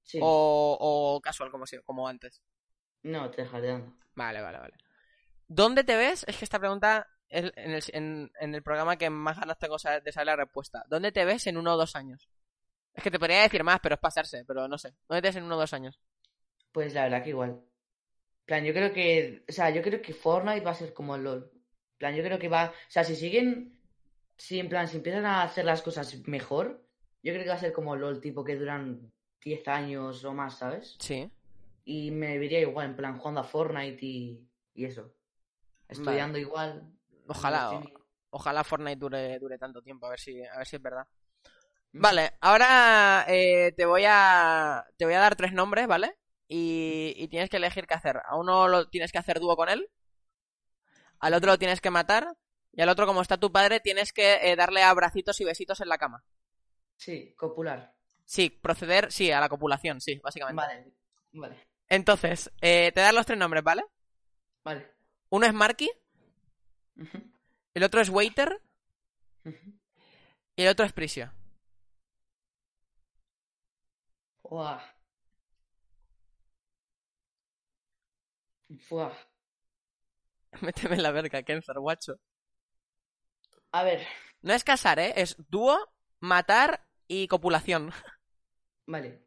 Sí,
O, o casual, como, como antes.
no, dejaría.
Vale, vale, vale. ¿Dónde te ves? Es que esta pregunta en el, en, en el programa que más ganas tengo de saber la respuesta. ¿Dónde te ves en uno o dos años? Es que te podría decir más, pero es pasarse, pero no sé. ¿Dónde te ves en uno o dos años?
Pues la verdad que igual. En plan, yo creo que, o sea, yo creo que Fortnite va a ser como el LOL. En plan, yo creo que va, o sea, si siguen, si en plan, si empiezan a hacer las cosas mejor, yo creo que va a ser como el LOL, tipo que duran 10 años o más, ¿sabes?
Sí.
Y me vería igual, en plan, jugando a Fortnite y, y eso. Estudiando igual.
Ojalá, ojalá Fortnite dure, dure tanto tiempo, a ver si, a ver si es verdad.
Mm.
Vale, ahora eh, te voy a te voy a dar tres nombres, ¿vale? Y, y tienes que elegir qué hacer. A uno lo tienes que hacer dúo con él, al otro lo tienes que matar, y al otro, como está tu padre, tienes que eh, darle abracitos y besitos en la cama.
Sí, copular.
Sí, proceder, sí, a la copulación, sí, básicamente.
Vale, vale,
Entonces, eh, te dan los tres nombres, ¿vale?
vale.
Uno es Marky, El otro es Waiter y el otro es Prisio.
Buah. Buah.
Méteme en la verga, Kenzer, guacho.
A ver,
No es casar, ¿eh? Es dúo, matar y copulación.
vale.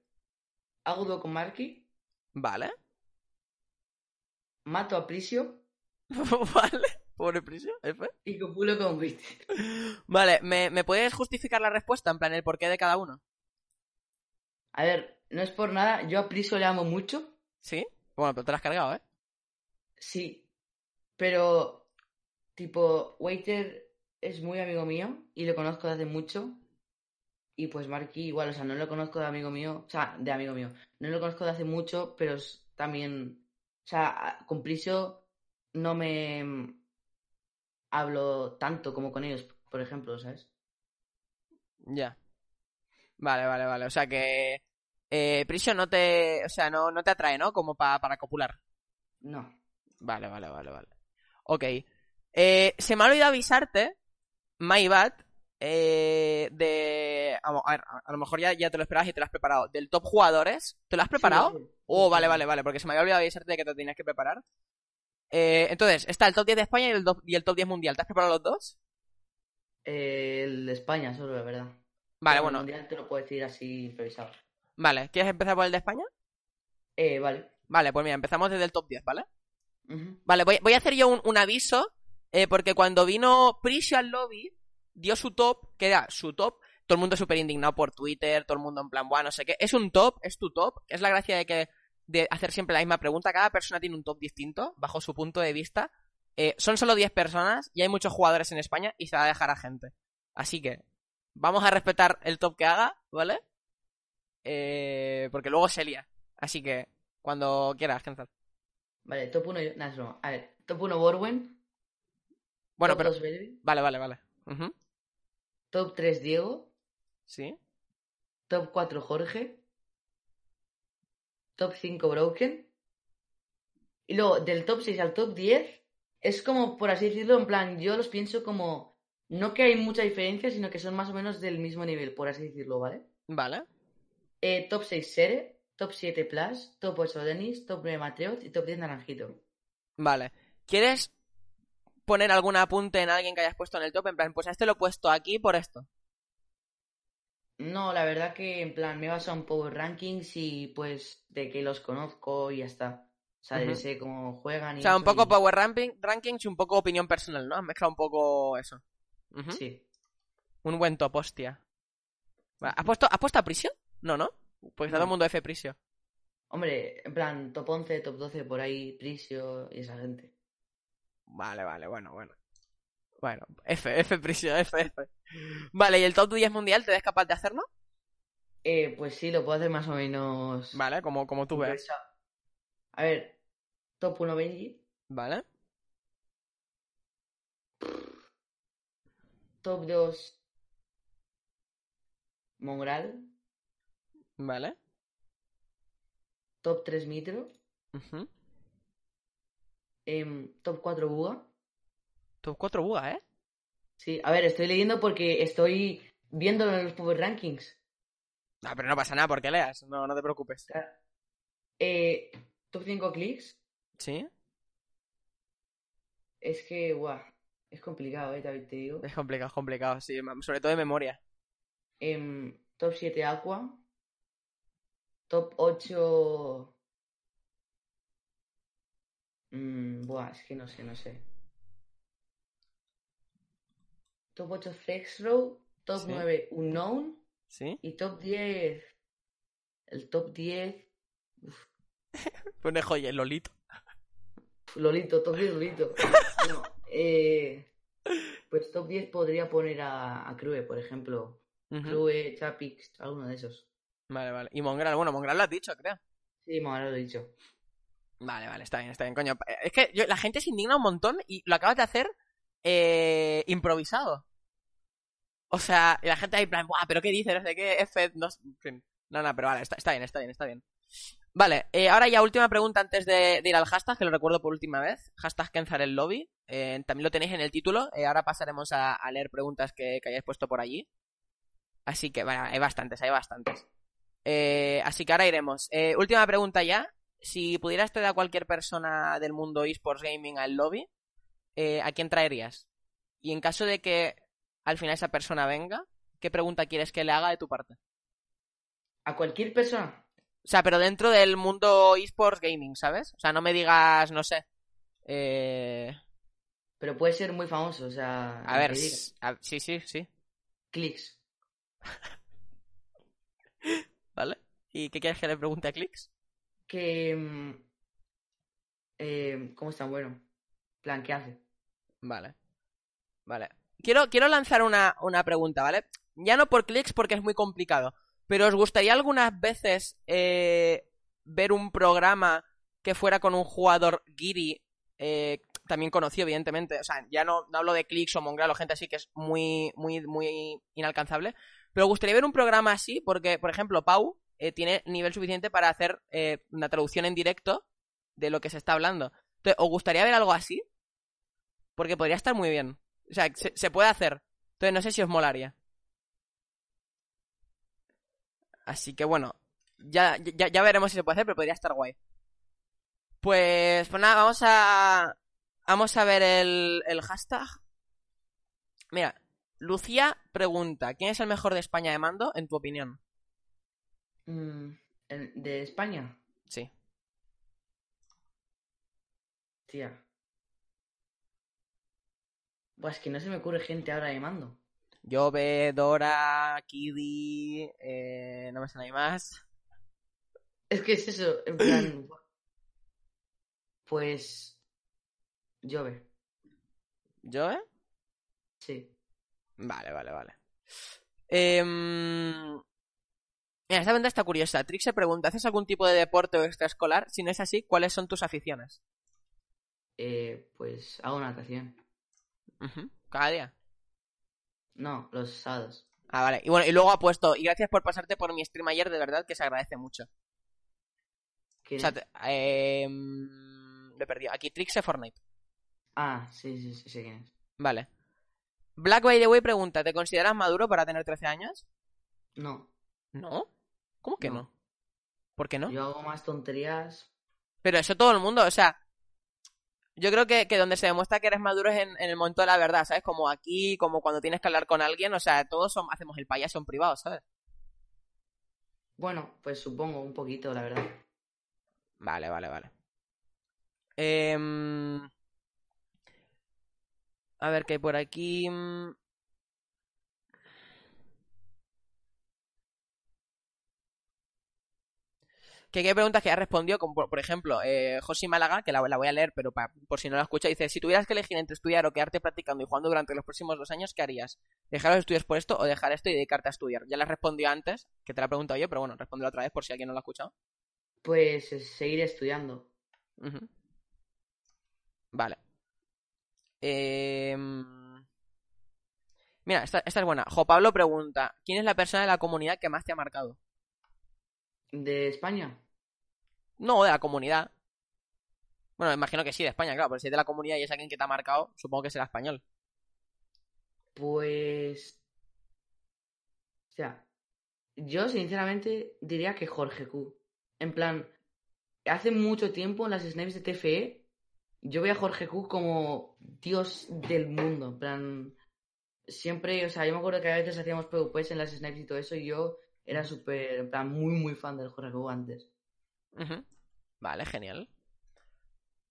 Hago dúo con Marky,
Vale.
mato a Prisio
vale. Pobre Prisio, F.
y con Wit.
Vale, ¿me, ¿me puedes justificar la respuesta? En plan, el porqué de cada uno.
A ver, no es por nada, yo a Prisio le amo mucho.
¿Sí? Bueno, pero te lo has cargado, ¿eh?
Sí, pero tipo, Waiter es muy amigo mío y lo conozco de hace mucho. Y pues Marky igual, o sea, no lo conozco de amigo mío, o sea, de amigo mío. No lo conozco de hace mucho, pero también, o sea, con Prisio no me hablo tanto como con ellos, por ejemplo, ¿sabes?
Ya. Vale, vale, vale. O sea que. Eh, Prisio no te. O sea, no, no te atrae, ¿no? Como pa- para copular.
No.
Vale, vale, vale, vale. Ok. Eh, se me ha olvidado avisarte, my bad, eh, de... A, a ver, a lo mejor ya, ya te lo esperabas y te lo has preparado. Del top jugadores, ¿te lo has preparado?
Sí, sí.
Oh, vale, vale, vale, porque se me había olvidado avisarte de que te tenías que preparar. Eh, entonces, está el top 10 de España y el, do- y el top 10 mundial. ¿Te has preparado los dos?
Eh, el de España solo, la verdad.
Vale,
El
bueno,
mundial te lo puedo decir así improvisado.
vale. ¿Quieres empezar por el de España?
Eh, vale.
Vale, pues mira, empezamos desde el top 10, ¿vale? Vale, voy, voy a hacer yo un, un aviso, eh, porque cuando vino Prisio al lobby, dio su top, que era su top, todo el mundo súper indignado por Twitter, todo el mundo en plan, bueno, no sé qué. Es un top, es tu top, es la gracia de que de hacer siempre la misma pregunta. Cada persona tiene un top distinto, bajo su punto de vista. Eh, son solo 10 personas y hay muchos jugadores en España y se va a dejar a gente. Así que vamos a respetar el top que haga, ¿vale? Eh, porque luego se lía. Así que cuando quieras, Kenzal.
Vale, top 1. Nada, es broma. A ver, top 1 Borwen.
Bueno,
top
pero...
2 Belby.
Vale, vale, vale.
Top 3 Diego.
Sí.
Top 4 Jorge. Top 5 Broken. Y luego del top 6 al top 10 es como, por así decirlo, en plan, yo los pienso como, no que hay mucha diferencia, sino que son más o menos del mismo nivel, por así decirlo, ¿vale?
Vale.
Eh, top 6 Sere, top 7 Plus, top 8 Denis, top 9 Mateos y top 10 Naranjito.
Vale. ¿Quieres poner algún apunte en alguien que hayas puesto en el top? En plan, pues a este lo he puesto aquí por esto.
No, la verdad que en plan me he basado en Power Rankings y pues de que los conozco y ya está. O sea,
Ujú.
sé cómo juegan y
O sea, un poco
y-
Power ranking, Rankings y un poco opinión personal, ¿no? Has mezclado un poco eso.
Sí.
Un buen top, hostia. ¿Has puesto, ¿Has puesto a Prisio? No, ¿no? Pues está todo el
No.
mundo F Prisio.
Hombre, en plan, top 11, top 12, por ahí, Prisio y esa gente.
Vale, vale, bueno, bueno. Bueno, F, F Prisio, F, F. Vale, ¿y el top 10 mundial te ves capaz de hacerlo?
Eh, pues sí, lo puedo hacer más o menos.
Vale, como, como tú
improvisado. A ver, top 1 Benji,
Vale.
top 2 Mongral,
Vale.
top 3 Mitro,
Ujú.
em, top 4 Buga.
Top 4 buga, ¿eh?
Sí, a ver, estoy leyendo porque estoy viéndolo en los Power Rankings.
Ah, pero no pasa nada porque leas, no, no te preocupes.
Eh, top 5 clics.
¿Sí?
Es que, guau, es complicado, eh, David, te digo.
Es complicado, es complicado, sí, sobre todo de memoria.
Em, top 7 Aqua. Top 8. Mm, buah, es que no sé, no sé. Top 8 Flexrow. Top
Sí.
9 Unknown.
¿Sí?
Y top 10. El top 10.
Pone joya, el Lolito.
Lolito, top 10 Lolito. No, eh, pues top 10 podría poner a, a Crue, por ejemplo.
Ujú.
Crue, Chapix, alguno de esos.
Vale, vale. Y Mongral, bueno, Mongral lo has dicho, creo.
Sí, me lo he dicho.
Vale, vale, está bien, está bien, coño. Es que yo- la gente se indigna un montón y lo acabas de hacer eh, improvisado. O sea, y la gente ahí plan, Buah, pero ¿qué dices? No sé qué, F, no. No, no, pero vale, está, bien, está bien, está bien. Vale, eh, ahora ya última pregunta antes de, ir al hashtag, que lo recuerdo por última vez. Hashtag Kenzar el lobby. Eh, también lo tenéis en el título. Eh, ahora pasaremos a, leer preguntas que, hayáis puesto por allí. Así que, bueno, hay bastantes, hay bastantes. Así que ahora iremos. Última pregunta ya. Si pudieras traer a cualquier persona del mundo esports gaming al lobby, eh, ¿a quién traerías? Y en caso de que al final esa persona venga, ¿qué pregunta quieres que le haga de tu parte?
A cualquier persona.
O sea, pero dentro del mundo esports gaming, ¿sabes? O sea, no me digas, no sé. Eh...
Pero puede ser muy famoso, o sea.
A ver, a- sí, sí, sí.
Clics.
¿Vale? ¿Y qué quieres que le pregunte a Clix?
Que. mm, eh, ¿cómo es tan bueno? Plan, ¿qué hace?
Vale. Vale. Quiero, quiero lanzar una, una pregunta, ¿vale? Ya no por clics porque es muy complicado. Pero ¿os gustaría algunas veces eh, ver un programa que fuera con un jugador Giri, eh, también conocido, evidentemente? O sea, ya no, no hablo de clics o mongrel o gente así que es muy, muy, muy inalcanzable. Pero ¿os gustaría ver un programa así porque, por ejemplo, Pau eh, tiene nivel suficiente para hacer eh, una traducción en directo de lo que se está hablando. Entonces, ¿os gustaría ver algo así? Porque podría estar muy bien. O sea, se, se puede hacer. Entonces, no sé si os molaría. Así que bueno, ya, ya, ya veremos si se puede hacer, pero podría estar guay. Pues, pues nada, vamos a. Vamos a ver el, el hashtag. Mira, Lucía pregunta: ¿Quién es el mejor de España de mando, en tu opinión?
Mm, ¿el- ¿De España?
Sí.
Tía. Pues que no se me ocurre gente ahora de mando.
Jove, Dora, Kiddy, eh, no me sale más.
Es que es eso, en plan. pues. Llove,
¿Jove?
sí.
Vale, vale, vale. Em, Mira, esta pregunta está curiosa. Trix se pregunta, ¿haces algún tipo de deporte o extraescolar? Si no es así, ¿cuáles son tus aficiones?
Eh, pues hago natación.
Cada día.
No, los sábados.
Ah, vale. Y bueno, y luego ha puesto, y gracias por pasarte por mi stream ayer, de verdad que se agradece mucho.
¿Quién
O sea, te- em, lo he perdido. Aquí, Trix de Fortnite.
Ah, sí, sí, sí, sé quién es.
Vale. Black by the way pregunta, ¿te consideras maduro para tener 13 años?
No,
No. ¿Cómo que no?
No.
¿Por qué no?
yo hago más tonterías.
Pero eso todo el mundo, o sea, yo creo que, que donde se demuestra que eres maduro es en, en el momento de la verdad, ¿sabes? Como aquí, como cuando tienes que hablar con alguien, o sea, todos son- hacemos el payaso en privado, ¿sabes?
Bueno, pues supongo un poquito, la verdad.
Vale, vale, vale. Em, A ver qué hay por aquí. Que hay preguntas que ya respondió, como por, por ejemplo, eh, Josi Málaga, que la, la voy a leer, pero pa- por si no la escucha, dice, si tuvieras que elegir entre estudiar o quedarte practicando y jugando durante los próximos dos años, ¿qué harías? ¿Dejar los estudios por esto o dejar esto y dedicarte a estudiar? Ya la respondió antes, que te la he preguntado yo, pero bueno, respondió otra vez por si alguien no lo ha escuchado.
Pues seguir estudiando.
Vale. Em, Mira, esta, esta es buena. Jo Pablo pregunta, ¿quién es la persona de la comunidad que más te ha marcado?
¿De España?
No, de la comunidad. Bueno, imagino que sí, de España, claro, pero si es de la comunidad y es alguien que te ha marcado, supongo que será español.
Pues... O sea, yo sinceramente diría que Jorge Q. En plan, hace mucho tiempo en las snaps de TFE, yo veía a Jorge Q como Dios del mundo. En plan, siempre, o sea, yo me acuerdo que a veces hacíamos PvPs en las snaps y todo eso, y yo era súper, en plan, muy, muy fan del Jorge Q antes.
Vale, genial.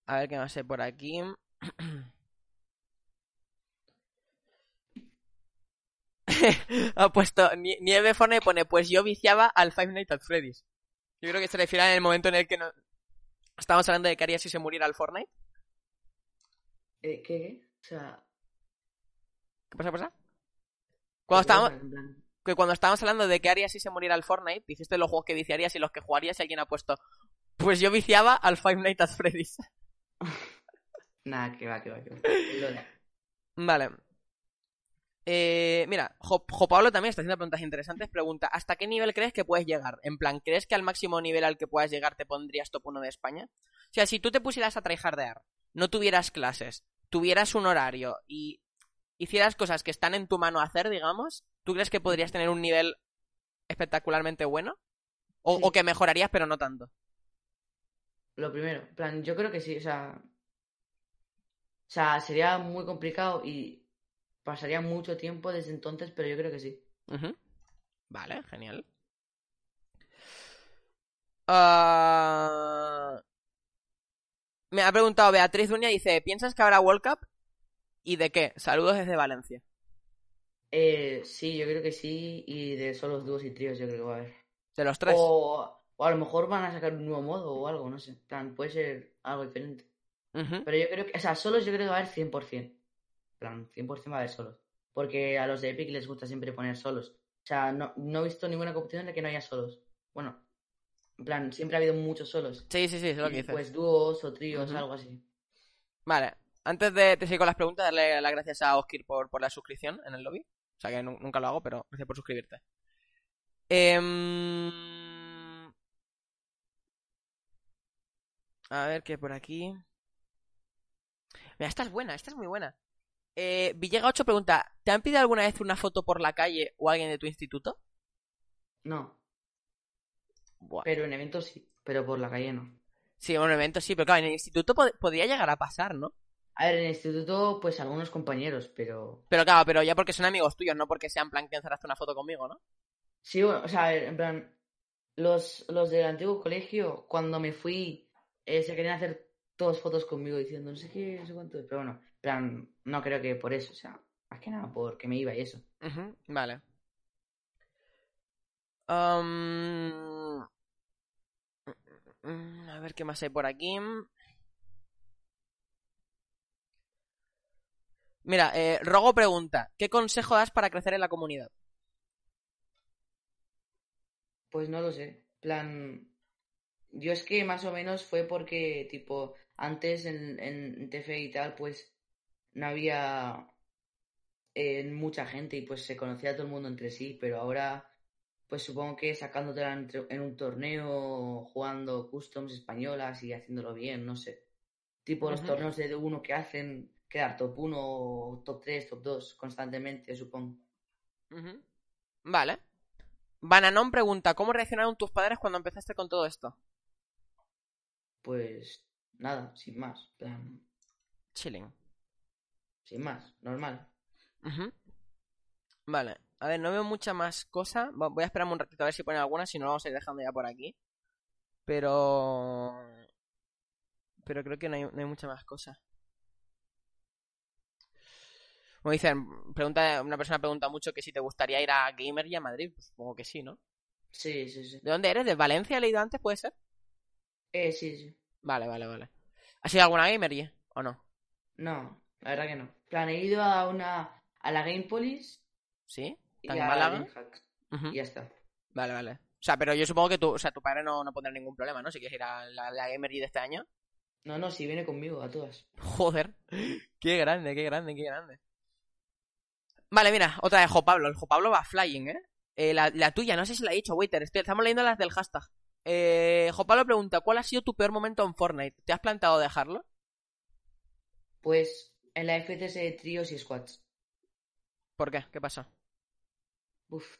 A ver qué más hay por aquí. ha puesto Nie- Nieve Forne pone, pues yo viciaba al Five Nights at Freddy's. Yo creo que se refiere en el momento en el que no... Estábamos hablando de qué haría si se muriera al Fortnite.
Eh, ¿Qué? O sea...
¿Qué pasa, pasa? Cuando
¿qué
estábamos, que cuando estábamos hablando de qué haría si se muriera al Fortnite, dijiste los juegos que viciarías y los que jugarías y alguien ha puesto, pues yo viciaba al Five Nights at Freddy's.
Nada, que va, que va, que va.
Vale. Eh, mira, Jo, Jo Pablo también está haciendo preguntas interesantes. Pregunta, ¿hasta qué nivel crees que puedes llegar? En plan, ¿crees que al máximo nivel al que puedas llegar te pondrías top 1 de España? O sea, si tú te pusieras a tryhardear, no tuvieras clases, tuvieras un horario y hicieras cosas que están en tu mano hacer, digamos, ¿tú crees que podrías tener un nivel espectacularmente bueno? O,
Sí.
o que mejorarías, pero no tanto.
Lo primero, en plan, yo creo que sí, o sea. O sea, sería muy complicado y pasaría mucho tiempo desde entonces, pero yo creo que sí.
Vale, genial. Ah, Me ha preguntado Beatriz Uña, dice, ¿piensas que habrá World Cup? ¿Y de qué? Saludos desde Valencia.
Eh, sí, yo creo que sí, y de solos dúos y tríos yo creo que va a haber.
De los tres.
O, o a lo mejor van a sacar un nuevo modo o algo, no sé. Plan, puede ser algo diferente. Pero yo creo que, o sea, solos yo creo que va a haber 100%. En plan, 100% va a haber solos. Porque a los de Epic les gusta siempre poner solos. O sea, no, no he visto ninguna competición en la que no haya solos. Bueno, en plan, siempre ha habido muchos solos.
Sí, sí, sí, es lo que dices.
pues dúos o tríos, algo así.
Vale, antes de, de seguir con las preguntas, darle las gracias a Oskir por, por la suscripción en el lobby. O sea que nu- nunca lo hago, pero gracias por suscribirte. Em, A ver qué por aquí. Mira, esta es buena, esta es muy buena. Eh, Villega8 pregunta: ¿Te han pedido alguna vez una foto por la calle o alguien de tu instituto?
No,
Buah.
pero en eventos sí, pero por la calle no.
Sí, en un evento sí, pero claro, en el instituto pod- podría llegar a pasar, ¿no?
A ver, en el instituto, pues algunos compañeros, pero...
Pero claro, pero ya porque son amigos tuyos, no porque sean plan que encerraste una foto conmigo, ¿no?
Sí, bueno, o sea, a ver, en plan, los, los del antiguo colegio, cuando me fui, eh, se querían hacer todas fotos conmigo diciendo no sé qué, no sé cuánto, pero bueno, en plan, no creo que por eso, o sea, más que nada porque me iba y eso.
Vale. Mm, A ver qué más hay por aquí. Mira, eh, Rogo pregunta, ¿qué consejo das para crecer en la comunidad?
Pues no lo sé, en plan, yo es que más o menos fue porque, tipo, antes en, en TF y tal, pues no había eh, mucha gente y pues se conocía todo el mundo entre sí, pero ahora, pues supongo que sacándotela en un torneo, jugando customs españolas y haciéndolo bien, no sé. Tipo los torneos de uno que hacen quedar top 1, top 3, top 2 constantemente, supongo.
Vale. Bananón pregunta, ¿cómo reaccionaron tus padres cuando empezaste con todo esto?
Pues nada, sin más, plan,
Chilling.
sin más, normal.
Vale. A ver, no veo mucha más cosa. Voy a esperar un ratito a ver si ponen alguna, si no vamos a ir dejando ya por aquí. Pero... Pero creo que no hay, no hay mucha más cosa. Como dicen, pregunta, una persona pregunta mucho que si te gustaría ir a Gamer y a Madrid. Pues supongo que sí, ¿no?
Sí, sí, sí.
¿De dónde eres? ¿De Valencia he leído antes? ¿Puede ser?
Eh, sí, sí.
Vale, vale, vale. ¿Has ido a alguna Gamer y o no?
No, la verdad que no. Plan, he ido a una, a la Gamepolis
¿Sí?
y
¿Tan
a
Málaga?
DreamHack,
Ujú.
y ya está.
Vale, vale. O sea, pero yo supongo que tu, o sea, tu padre no, no pondrá ningún problema, ¿no? Si quieres ir a la, la Gamer y de este año.
No, no, si viene conmigo a todas.
Joder, qué grande, qué grande, qué grande. Vale, mira, otra de Jo Pablo. El Jo Pablo va flying, ¿eh? Eh, la, la tuya, no sé si la he dicho, waiter. estoy- estamos leyendo las del hashtag. Eh, Jo Pablo pregunta, ¿cuál ha sido tu peor momento en Fortnite? ¿Te has planteado dejarlo?
Pues en la FTS de tríos y squads.
¿Por qué? ¿Qué pasó?
Uf.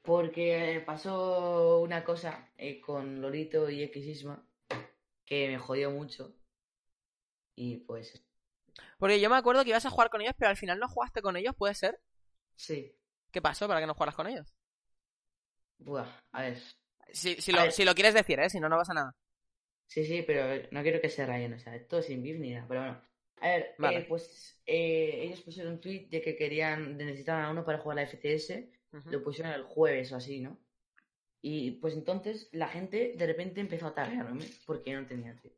Porque pasó una cosa eh, con Lolito y Xisma que me jodió mucho. Y pues,
Porque yo me acuerdo que ibas a jugar con ellos, pero al final no jugaste con ellos, ¿puede ser?
sí.
¿Qué pasó para que no jugaras con ellos?
Buah, a ver.
Si, si, lo, si lo quieres decir, ¿eh? Si no, no pasa nada.
Sí, sí, pero no quiero que se rayen, o sea, esto sin beef ni nada, pero bueno. A ver,
Vale.
eh, pues eh, ellos pusieron un tweet de que querían, de necesitaban a uno para jugar la FCS,
Ujú.
lo pusieron el jueves o así, ¿no? Y pues entonces la gente de repente empezó a taguearme, porque no tenía tweet.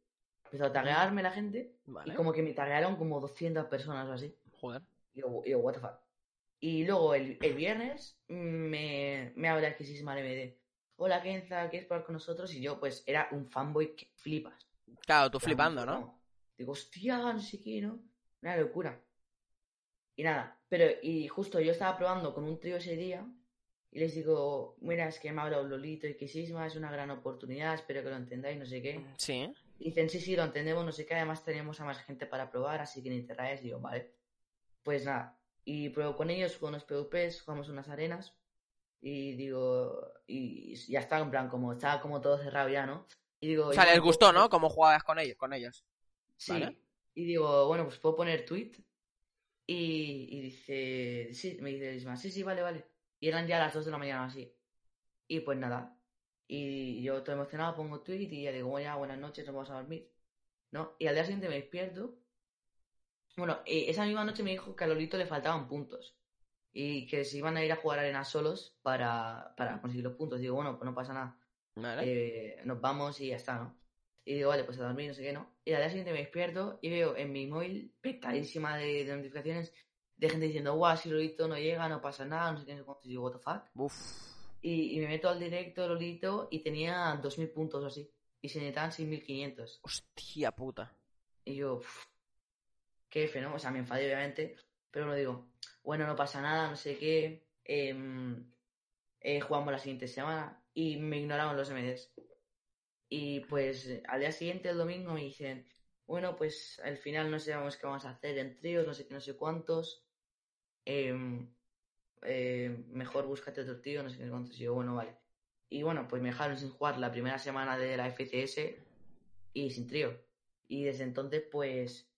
Empezó a taguearme la gente
Vale.
y como que me taguearon como 200 personas o así.
Joder.
Y yo, yo, what the fuck. Y luego el, el viernes me, me habla Xisma MD. Hola Kenza, ¿quieres jugar con nosotros? Y yo pues era un fanboy que flipas.
Claro, tú flipando, ¿no?
Digo, hostia, no sé qué, ¿no? Una locura. Y nada, pero y justo yo estaba probando con un trío ese día y les digo, mira, es que me ha hablado Lolito y que Sisma es una gran oportunidad, espero que lo entendáis, no sé qué.
Sí.
Y dicen, sí, sí, lo entendemos, no sé qué, además tenemos a más gente para probar, así que ni te. Digo, vale. Pues nada, y pruebo con ellos, juego unos PvPs, jugamos unas arenas y digo, y ya está, en plan, como estaba como todo cerrado ya, ¿no? Y digo,
O sea, les
puedo
gustó, ¿no? Cómo jugabas con ellos, con ellos.
Sí.
Vale.
Y digo, bueno, pues puedo poner tweet. Y, y dice, sí, me dice Isma, sí, sí, vale, vale. Y eran ya las 2 de la mañana así. Y pues nada. Y yo todo emocionado pongo tweet y ya digo, bueno, ya, buenas noches, nos vamos a dormir. ¿No? Y al día siguiente me despierto. Bueno, eh, esa misma noche me dijo que a Lolito le faltaban puntos. Y que se iban a ir a jugar arenas solos para, para conseguir los puntos. Digo, bueno, pues no pasa nada
Vale.
eh, nos vamos y ya está, ¿no? Y digo, vale, pues a dormir, no sé qué, ¿no? Y al día siguiente me despierto y veo en mi móvil petadísima de, de notificaciones de gente diciendo, guau, si Lolito no llega, no pasa nada, no sé qué, no sé cuánto. Y digo, what the fuck.
Uf.
Y, y me meto al directo Lolito y tenía 2.000 puntos o así. Y se necesitaban 6.500.
Hostia puta.
Y yo, "Uf, qué F, ¿no? O sea, me enfadé obviamente, pero lo digo, bueno, no pasa nada, no sé qué, em, eh, jugamos la siguiente semana y me ignoraron los MDs. Y pues al día siguiente, el domingo, me dicen, bueno, pues al final no sabemos qué vamos a hacer en tríos, no sé qué, no sé cuántos. em, eh, mejor búscate otro tío, no sé qué cuántos. Y yo, bueno, vale. Y bueno, pues me dejaron sin jugar la primera semana de la FCS y sin trío. Y desde entonces, pues,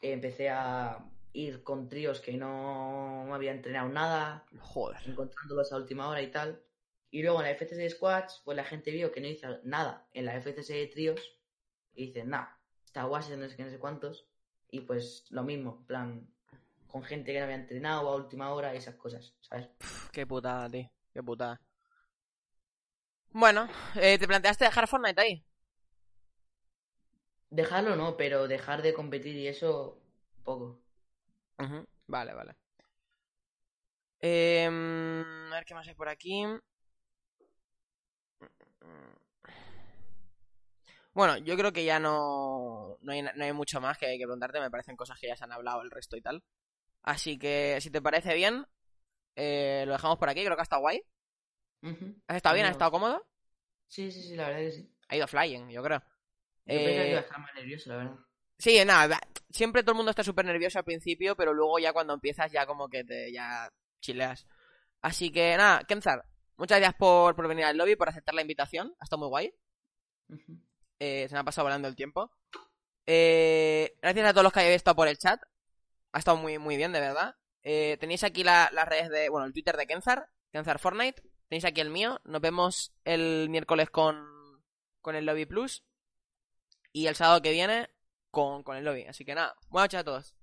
empecé a ir con tríos que no había entrenado nada,
Joder.
encontrándolos a última hora y tal. Y luego en la FCS de Squads, pues la gente vio que no hice nada en la FCS de tríos y dicen, nah, está Washington, no sé qué, no sé cuántos. Y pues lo mismo, en plan, con gente que no había entrenado a última hora y esas cosas, ¿sabes?
Pf, Qué putada, tío. Qué putada. Bueno, eh, ¿te planteaste dejar Fortnite ahí?
Dejarlo no, pero dejar de competir y eso, poco.
Vale, vale. Em, a ver qué más hay por aquí. Bueno, yo creo que ya no, no, hay, no hay mucho más que, que preguntarte. Me parecen cosas que ya se han hablado el resto y tal. Así que, si te parece bien, eh, lo dejamos por aquí. Creo que ha estado guay.
Ujú.
¿Has estado bien? ¿Has estado cómodo?
Sí, sí, sí, la verdad que sí.
Ha ido flying, yo creo.
Yo pensaba que
Eh,
iba a estar más nervioso, la verdad.
Sí, nada, siempre todo el mundo está súper nervioso al principio, pero luego ya cuando empiezas ya como que te ya chileas. Así que nada, Kenzar, muchas gracias por, por venir al lobby, por aceptar la invitación, ha estado muy guay, eh, se me ha pasado volando el tiempo. Eh, gracias a todos los que habéis estado por el chat, ha estado muy, muy bien, de verdad. Eh, tenéis aquí la- las redes de, bueno, el Twitter de Kenzar, Kenzar Fortnite, tenéis aquí el mío, nos vemos el miércoles con, con el Lobby Plus. Y el sábado que viene con, con el lobby. Así que nada, buenas noches a todos.